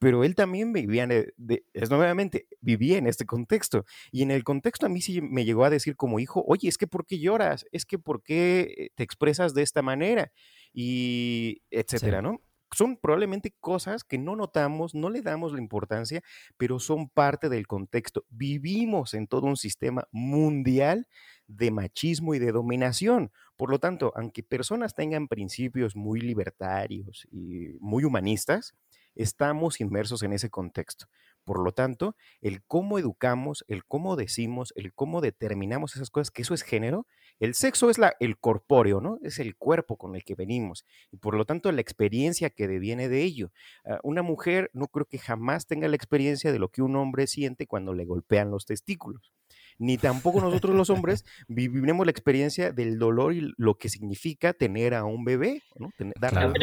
pero él también vivía, de, es nuevamente, vivía en este contexto. Y en el contexto a mí sí me llegó a decir como hijo, oye, es que ¿por qué lloras? Es que ¿por qué te expresas de esta manera? Y etcétera, ¿no? Son probablemente cosas que no notamos, no le damos la importancia, pero son parte del contexto. Vivimos en todo un sistema mundial de machismo y de dominación. Por lo tanto, aunque personas tengan principios muy libertarios y muy humanistas, estamos inmersos en ese contexto. Por lo tanto, el cómo educamos, el cómo decimos, el cómo determinamos esas cosas, que eso es género, el sexo es la, el corpóreo, ¿no? Es el cuerpo con el que venimos. Y por lo tanto, la experiencia que deviene de ello. Ah, una mujer no creo que jamás tenga la experiencia de lo que un hombre siente cuando le golpean los testículos ni tampoco nosotros los [laughs] hombres viviremos la experiencia del dolor y lo que significa tener a un bebé. ¿no? Pero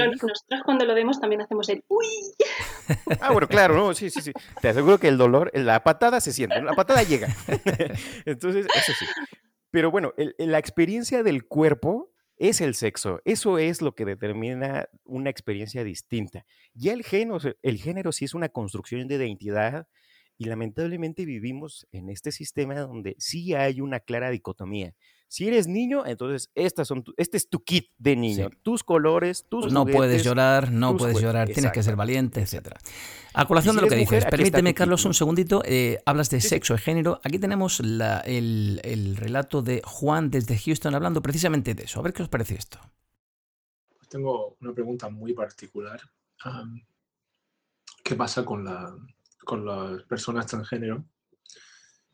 nosotros cuando lo vemos también hacemos el uy. Ah, bueno, claro, no, sí, sí, sí. Te aseguro que el dolor, la patada se siente, la patada llega. [laughs] Entonces, eso sí. Pero bueno, la experiencia del cuerpo es el sexo. Eso es lo que determina una experiencia distinta. Ya el género, el género sí es una construcción de identidad y lamentablemente vivimos en este sistema donde sí hay una clara dicotomía. Si eres niño, entonces estas son este es tu kit de niño. Tus colores, tus pues No puedes llorar, no puedes llorar, tienes que ser valiente, etc. A colación de lo que dices, permíteme, Carlos, un segundito. Eh, hablas de sexo y género. Aquí tenemos el, relato de Juan desde Houston hablando precisamente de eso. A ver qué os parece esto. Pues tengo una pregunta muy particular. ¿Qué pasa con la, con las personas transgénero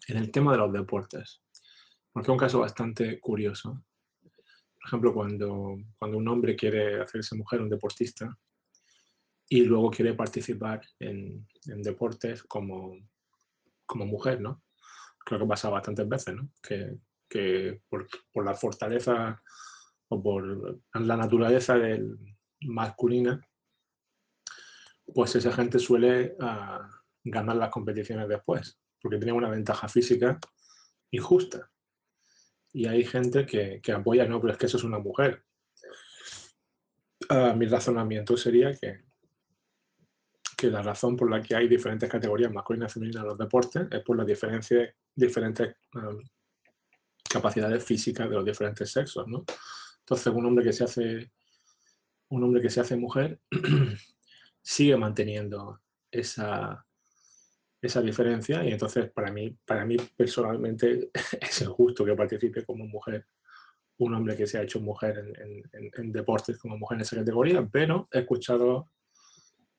en el tema de los deportes. Porque es un caso bastante curioso. Por ejemplo, cuando, cuando un hombre quiere hacerse mujer, un deportista, y luego quiere participar en, deportes como, como mujer, ¿no? Creo que pasa bastantes veces, ¿no? Que, que por, por, la fortaleza o por la naturaleza del masculina, pues esa gente suele uh, ganar las competiciones después, porque tiene una ventaja física injusta. Y hay gente que, apoya, no, pero es que eso es una mujer. Ah, mi razonamiento sería que, que la razón por la que hay diferentes categorías masculinas y femeninas en los deportes es por las diferencias, diferentes capacidades físicas de los diferentes sexos, ¿no? Entonces, un hombre que se hace un hombre que se hace mujer [clears throat] sigue manteniendo esa, esa diferencia y entonces para mí, para mí personalmente [laughs] es injusto que participe como mujer un hombre que se ha hecho mujer en, deportes como mujer en esa categoría, pero he escuchado,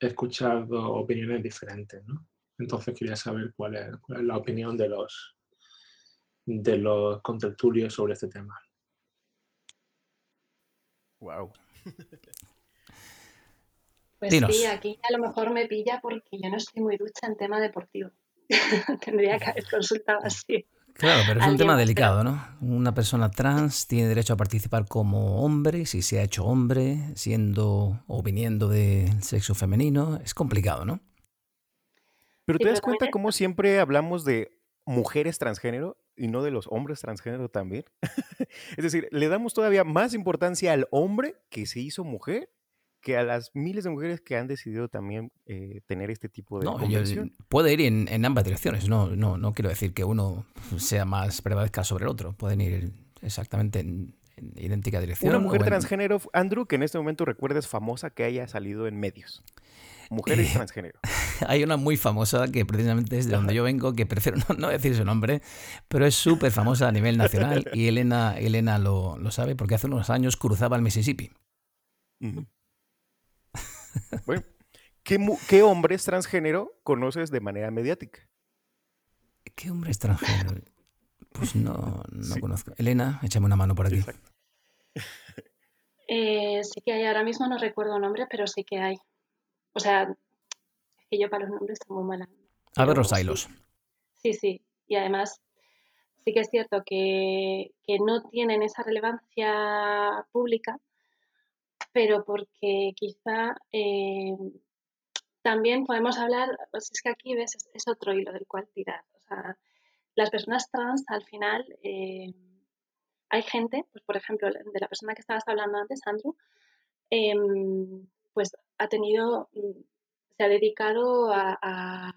he escuchado opiniones diferentes, ¿no? Entonces quería saber cuál es, cuál es la opinión de los, de los contertulios sobre este tema. Wow. [laughs] Pues sí, aquí a lo mejor me pilla porque yo no estoy muy ducha en tema deportivo. [laughs] Tendría que haber consultado así. Claro, pero es un tema delicado, ¿no? Una persona trans tiene derecho a participar como hombre, si se ha hecho hombre, siendo o viniendo del sexo femenino. Es complicado, ¿no? Pero te das cuenta cómo siempre hablamos de mujeres transgénero y no de los hombres transgénero también. [laughs] es decir, le damos todavía más importancia al hombre que se hizo mujer que a las miles de mujeres que han decidido también eh, tener este tipo de no, puede ir en, ambas direcciones. No, no, no quiero decir que uno sea más prevalezca sobre el otro. Pueden ir exactamente en, idéntica dirección. Una mujer transgénero, Andrew, que en este momento recuerdes famosa que haya salido en medios. Mujeres eh, transgénero. [laughs] Hay una muy famosa que precisamente es de donde yo vengo, que prefiero [laughs] no, decir su nombre, pero es súper famosa a nivel nacional y Elena, Elena lo, sabe porque hace unos años cruzaba el Mississippi. Bueno, ¿qué, hombres transgénero conoces de manera mediática? ¿Qué hombres transgénero? Pues no, no conozco. Elena, échame una mano por aquí. Eh, sí que hay, ahora mismo no recuerdo nombres, pero sí que hay. O sea, es que yo para los nombres estoy muy mala. A ver los hilos. Sí, sí. Y además, sí que es cierto que, que no tienen esa relevancia pública pero porque quizá eh, también podemos hablar, pues es que aquí ves, es, otro hilo del cual tirar. O sea, las personas trans al final, eh, hay gente, pues por ejemplo, de la persona que estabas hablando antes, Andrew, em, pues ha tenido, se ha dedicado a,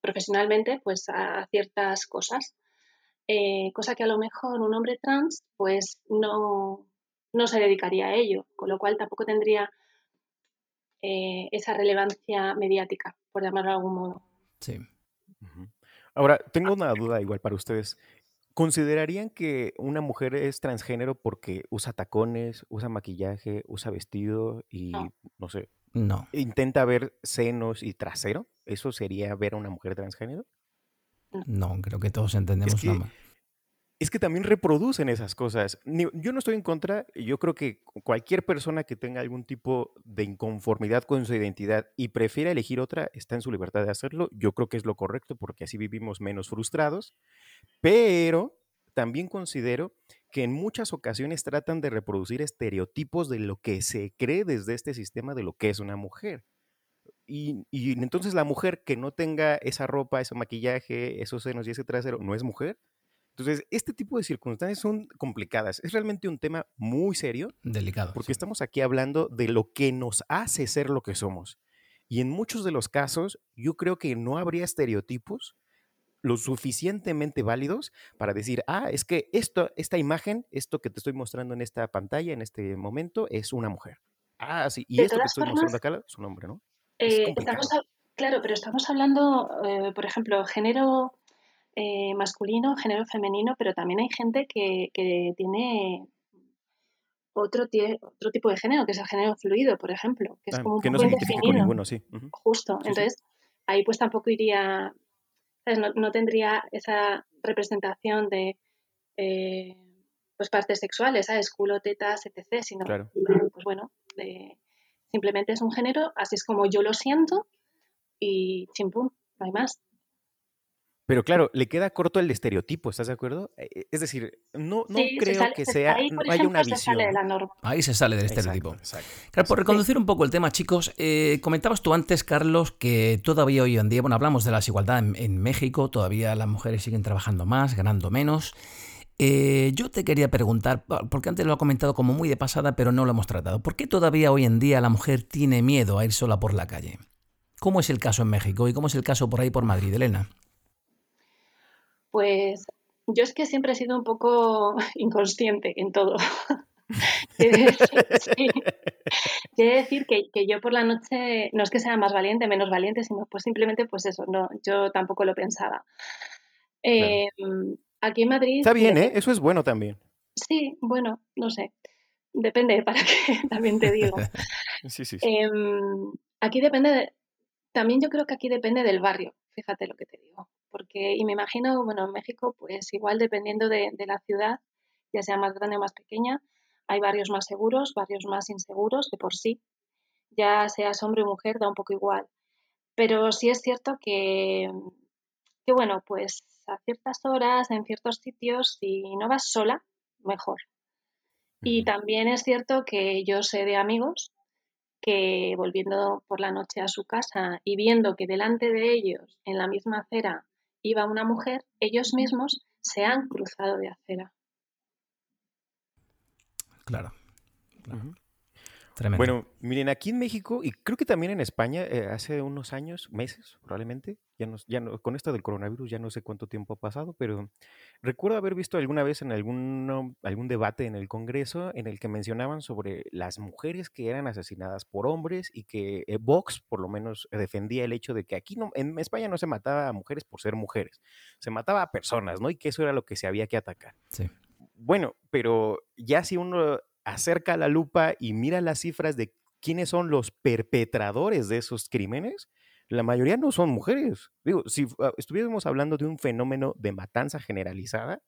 profesionalmente pues a ciertas cosas, eh, cosa que a lo mejor un hombre trans pues no, no se dedicaría a ello, con lo cual tampoco tendría eh, esa relevancia mediática, por llamarlo de algún modo. Sí. Ahora, tengo una duda igual para ustedes. ¿Considerarían que una mujer es transgénero porque usa tacones, usa maquillaje, usa vestido y no, sé? No. ¿Intenta ver senos y trasero? ¿Eso sería ver a una mujer transgénero? No, creo que todos entendemos es que también reproducen esas cosas. Yo no estoy en contra, yo creo que cualquier persona que tenga algún tipo de inconformidad con su identidad y prefiera elegir otra, está en su libertad de hacerlo. Yo creo que es lo correcto porque así vivimos menos frustrados, pero también considero que en muchas ocasiones tratan de reproducir estereotipos de lo que se cree desde este sistema de lo que es una mujer. Y entonces la mujer que no tenga esa ropa, ese maquillaje, esos senos y ese trasero, no es mujer entonces, este tipo de circunstancias son complicadas. Es realmente un tema muy serio. Delicado. Porque estamos aquí hablando de lo que nos hace ser lo que somos. Y en muchos de los casos, yo creo que no habría estereotipos lo suficientemente válidos para decir, ah, es que esto, esta imagen, esto que te estoy mostrando en esta pantalla, en este momento, es una mujer. Ah, sí, y esto que estoy mostrando acá es un hombre, ¿no? Eh, claro, pero estamos hablando, eh, por ejemplo, género eh, masculino, género femenino, pero también hay gente que, tiene otro, otro tipo de género, que es el género fluido, por ejemplo, que es como un que no se identifica ninguno, sí. Justo, entonces ahí pues tampoco iría, no, tendría esa representación de eh, pues partes sexuales, ¿sabes? Culo, tetas, etc., sino, pues bueno, simplemente es un género, así es como yo lo siento y chimpum, no hay más. Pero claro, le queda corto el estereotipo, ¿estás de acuerdo? Eh, eh, es decir, no, no creo que sea, ahí, no hay una visión. ahí se sale del estereotipo. Claro, por reconducir un poco el tema, chicos, eh, comentabas tú antes, Carlos, que todavía hoy en día, bueno, hablamos de la desigualdad en, México, todavía las mujeres siguen trabajando más, ganando menos. yo te quería preguntar, porque antes lo ha comentado como muy de pasada, pero no lo hemos tratado. ¿Por qué todavía hoy en día la mujer tiene miedo a ir sola por la calle? ¿Cómo es el caso en México y cómo es el caso por ahí por Madrid, Elena? Pues yo es que siempre he sido un poco [laughs] inconsciente en todo. [laughs] Quiere decir, que, yo por la noche no es que sea más valiente, menos valiente, sino pues simplemente pues eso, no, yo tampoco lo pensaba. Em, aquí en Madrid... Está bien, ¿eh? Eso es bueno también. Sí, bueno, no sé. Depende, para qué [laughs] también te digo. sí, sí, em, aquí depende, de, también yo creo que aquí depende del barrio, fíjate lo que te digo porque, y me imagino, bueno, en México, pues igual dependiendo de, la ciudad, ya sea más grande o más pequeña, hay barrios más seguros, barrios más inseguros de por sí, ya seas hombre o mujer, da un poco igual. Pero sí es cierto que, que bueno, pues a ciertas horas, en ciertos sitios, si no vas sola, mejor. Y también es cierto que yo sé de amigos que volviendo por la noche a su casa y viendo que delante de ellos, en la misma acera, iba una mujer, ellos mismos se han cruzado de acera. Claro. Bueno, miren, aquí en México y creo que también en España, eh, hace unos años, meses probablemente, ya no, ya no, con esto del coronavirus ya no sé cuánto tiempo ha pasado, pero recuerdo haber visto alguna vez en algún, algún debate en el Congreso en el que mencionaban sobre las mujeres que eran asesinadas por hombres y que eh, Vox por lo menos defendía el hecho de que aquí no, en España no se mataba a mujeres por ser mujeres, se mataba a personas, ¿no? Y que eso era lo que se había que atacar. Sí. Bueno, pero ya si uno acerca la lupa y mira las cifras de quiénes son los perpetradores de esos crímenes, la mayoría no son mujeres. Digo, si ah, estuviésemos hablando de un fenómeno de matanza generalizada,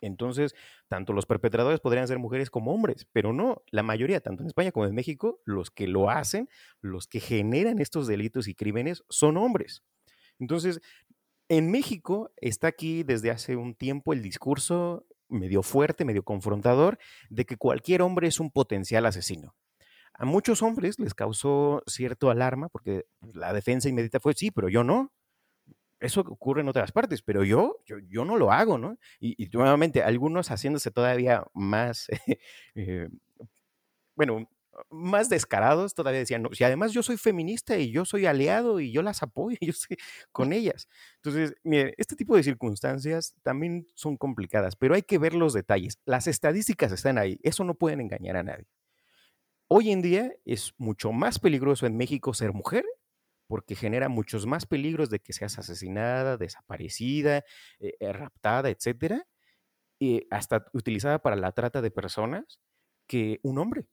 entonces tanto los perpetradores podrían ser mujeres como hombres, pero no, la mayoría, tanto en España como en México, los que lo hacen, los que generan estos delitos y crímenes son hombres. Entonces, en México está aquí desde hace un tiempo el discurso medio fuerte, medio confrontador, de que cualquier hombre es un potencial asesino. A muchos hombres les causó cierto alarma porque pues, la defensa inmediata fue, sí, pero yo no. Eso ocurre en otras partes, pero yo, yo, no lo hago, ¿no? Y, nuevamente, algunos haciéndose todavía más, [laughs] eh, bueno, más descarados todavía decían, no, si además yo soy feminista y yo soy aliado y yo las apoyo, [laughs] yo estoy con ellas. Entonces, mire, este tipo de circunstancias también son complicadas, pero hay que ver los detalles. Las estadísticas están ahí, eso no pueden engañar a nadie. Hoy en día es mucho más peligroso en México ser mujer porque genera muchos más peligros de que seas asesinada, desaparecida, eh, eh, raptada, etcétera, y hasta utilizada para la trata de personas que un hombre.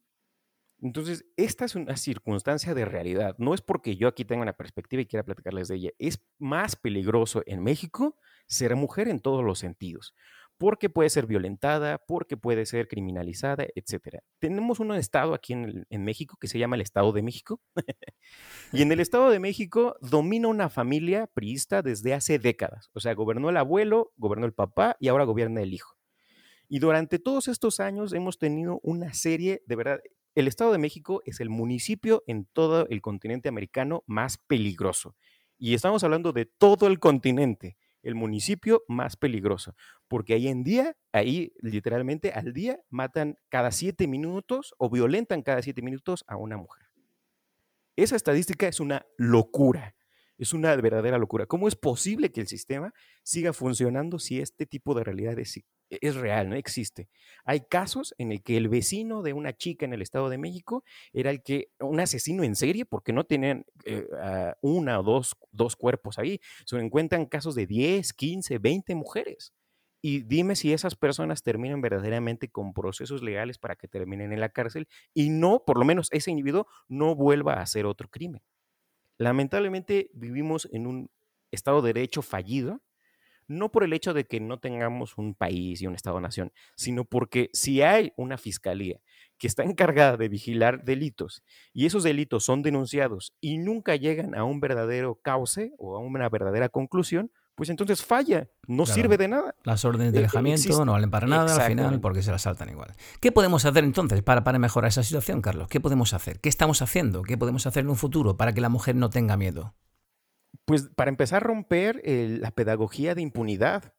Entonces, esta es una circunstancia de realidad. No es porque yo aquí tenga una perspectiva y quiera platicarles de ella. Es más peligroso en México ser mujer en todos los sentidos. Porque puede ser violentada, porque puede ser criminalizada, etc. Tenemos un estado aquí en, en México que se llama el Estado de México. [laughs] y en el Estado de México domina una familia priista desde hace décadas. O sea, gobernó el abuelo, gobernó el papá y ahora gobierna el hijo. Y durante todos estos años hemos tenido una serie, de verdad, el Estado de México es el municipio en todo el continente americano más peligroso. Y estamos hablando de todo el continente, el municipio más peligroso, porque ahí en día, ahí literalmente al día, matan cada siete minutos o violentan cada siete minutos a una mujer. Esa estadística es una locura. Es una verdadera locura. ¿Cómo es posible que el sistema siga funcionando si este tipo de realidad es, real, no existe? Hay casos en el que el vecino de una chica en el Estado de México era el que, un asesino en serie, porque no tenían eh, una o dos, dos cuerpos ahí. Se encuentran casos de 10, 15, 20 mujeres. Y dime si esas personas terminan verdaderamente con procesos legales para que terminen en la cárcel y no, por lo menos ese individuo no vuelva a hacer otro crimen. Lamentablemente vivimos en un Estado de Derecho fallido, no por el hecho de que no tengamos un país y un Estado-nación, sino porque si hay una fiscalía que está [laughs] encargada de vigilar delitos y esos delitos son denunciados y nunca llegan a un verdadero cauce o a una verdadera conclusión, pues entonces falla, no sirve de nada. Las órdenes de eh, alejamiento no valen para nada al final porque se las saltan igual. ¿Qué podemos hacer entonces para, para mejorar esa situación, Carlos? ¿Qué podemos hacer? ¿Qué estamos haciendo? ¿Qué podemos hacer en un futuro para que la mujer no tenga miedo? Pues para empezar a romper la pedagogía de impunidad.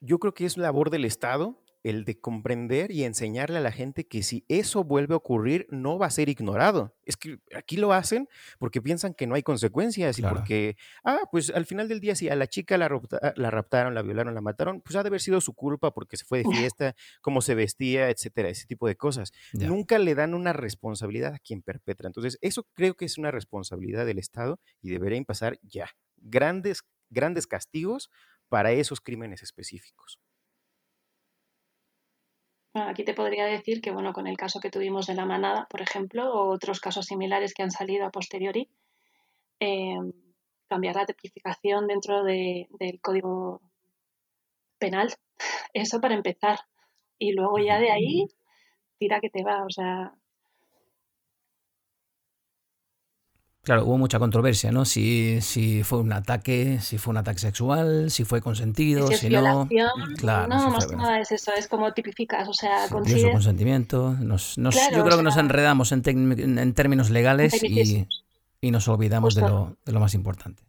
Yo creo que es labor del Estado el de comprender y enseñarle a la gente que si eso vuelve a ocurrir, no va a ser ignorado. Es que aquí lo hacen porque piensan que no hay consecuencias y porque, ah, pues al final del día, si a la chica la, la, raptaron, la violaron, la mataron, pues ha de haber sido su culpa porque se fue de fiesta, cómo se vestía, etcétera, ese tipo de cosas. Nunca le dan una responsabilidad a quien perpetra. Entonces, eso creo que es una responsabilidad del Estado y deberían pasar ya. Grandes, grandes castigos para esos crímenes específicos. Aquí te podría decir que, bueno, con el caso que tuvimos de la manada, por ejemplo, o otros casos similares que han salido a posteriori, em, cambiar la tipificación dentro del código penal. [laughs] Eso para empezar. Y luego ya de ahí, tira que te va. O sea, Claro, hubo mucha controversia, ¿no? Si, si fue un ataque, si fue un ataque sexual, si fue consentido, Si si, es no. violación, Claro, no, si más que nada es eso, es como tipificas, o sea, dio su consigue consentimiento. Nos, nos- Claro, yo creo que nos enredamos en, términos legales y, y nos olvidamos de lo, de lo más importante.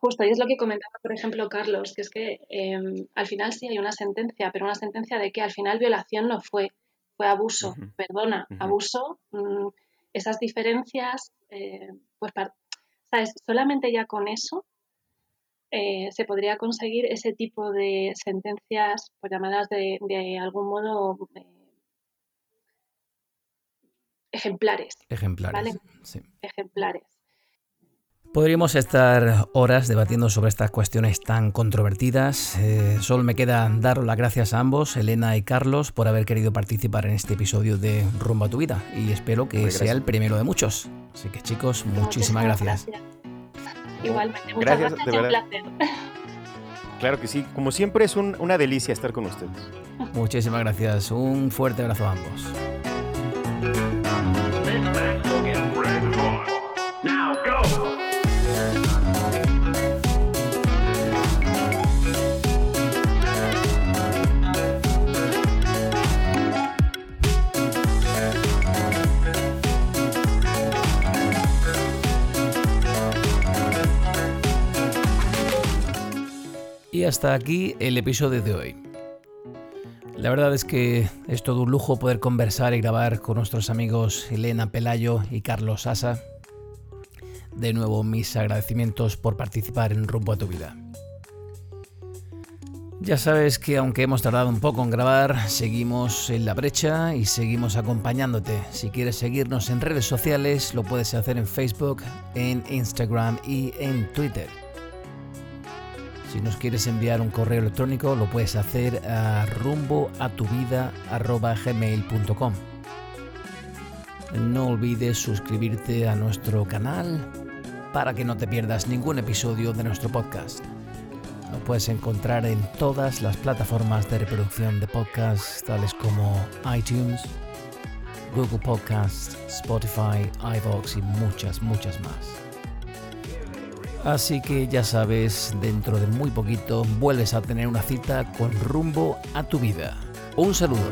Justo, y es lo que comentaba, por ejemplo, Carlos, que es que eh, al final sí hay una sentencia, pero una sentencia de que al final violación no fue, fue abuso, perdona, abuso, mm, esas diferencias, eh, pues, par- ¿sabes? Solamente ya con eso eh, se podría conseguir ese tipo de sentencias, pues llamadas de, de algún modo eh, ejemplares, Ejemplares. Vale. sí. ejemplares. Podríamos estar horas debatiendo sobre estas cuestiones tan controvertidas. Eh, solo me queda dar las gracias a ambos, Elena y Carlos, por haber querido participar en este episodio de Rumbo a tu vida. Y espero que sea el primero de muchos. Así que chicos, muchísimas gracias. Igualmente, muchas Gracias, gracias, de un verdad. placer. Claro que sí. Como siempre es un- una delicia estar con ustedes. Muchísimas gracias. Un fuerte abrazo a ambos. Hasta aquí el episodio de hoy. La verdad es que es todo un lujo poder conversar y grabar con nuestros amigos Elena Pelayo y Carlos Asa. De nuevo mis agradecimientos por participar en Rumbo a tu vida. Ya sabes que aunque hemos tardado un poco en grabar, seguimos en la brecha y seguimos acompañándote. Si quieres seguirnos en redes sociales, lo puedes hacer en Facebook, en Instagram y en Twitter. Si nos quieres enviar un correo electrónico, lo puedes hacer a rumboatuvida.gmail.com. No olvides suscribirte a nuestro canal para que no te pierdas ningún episodio de nuestro podcast. Lo puedes encontrar en todas las plataformas de reproducción de podcasts, tales como iTunes, Google Podcasts, Spotify, iVoox y muchas, muchas más. Así que ya sabes, dentro de muy poquito vuelves a tener una cita con rumbo a tu vida. Un saludo.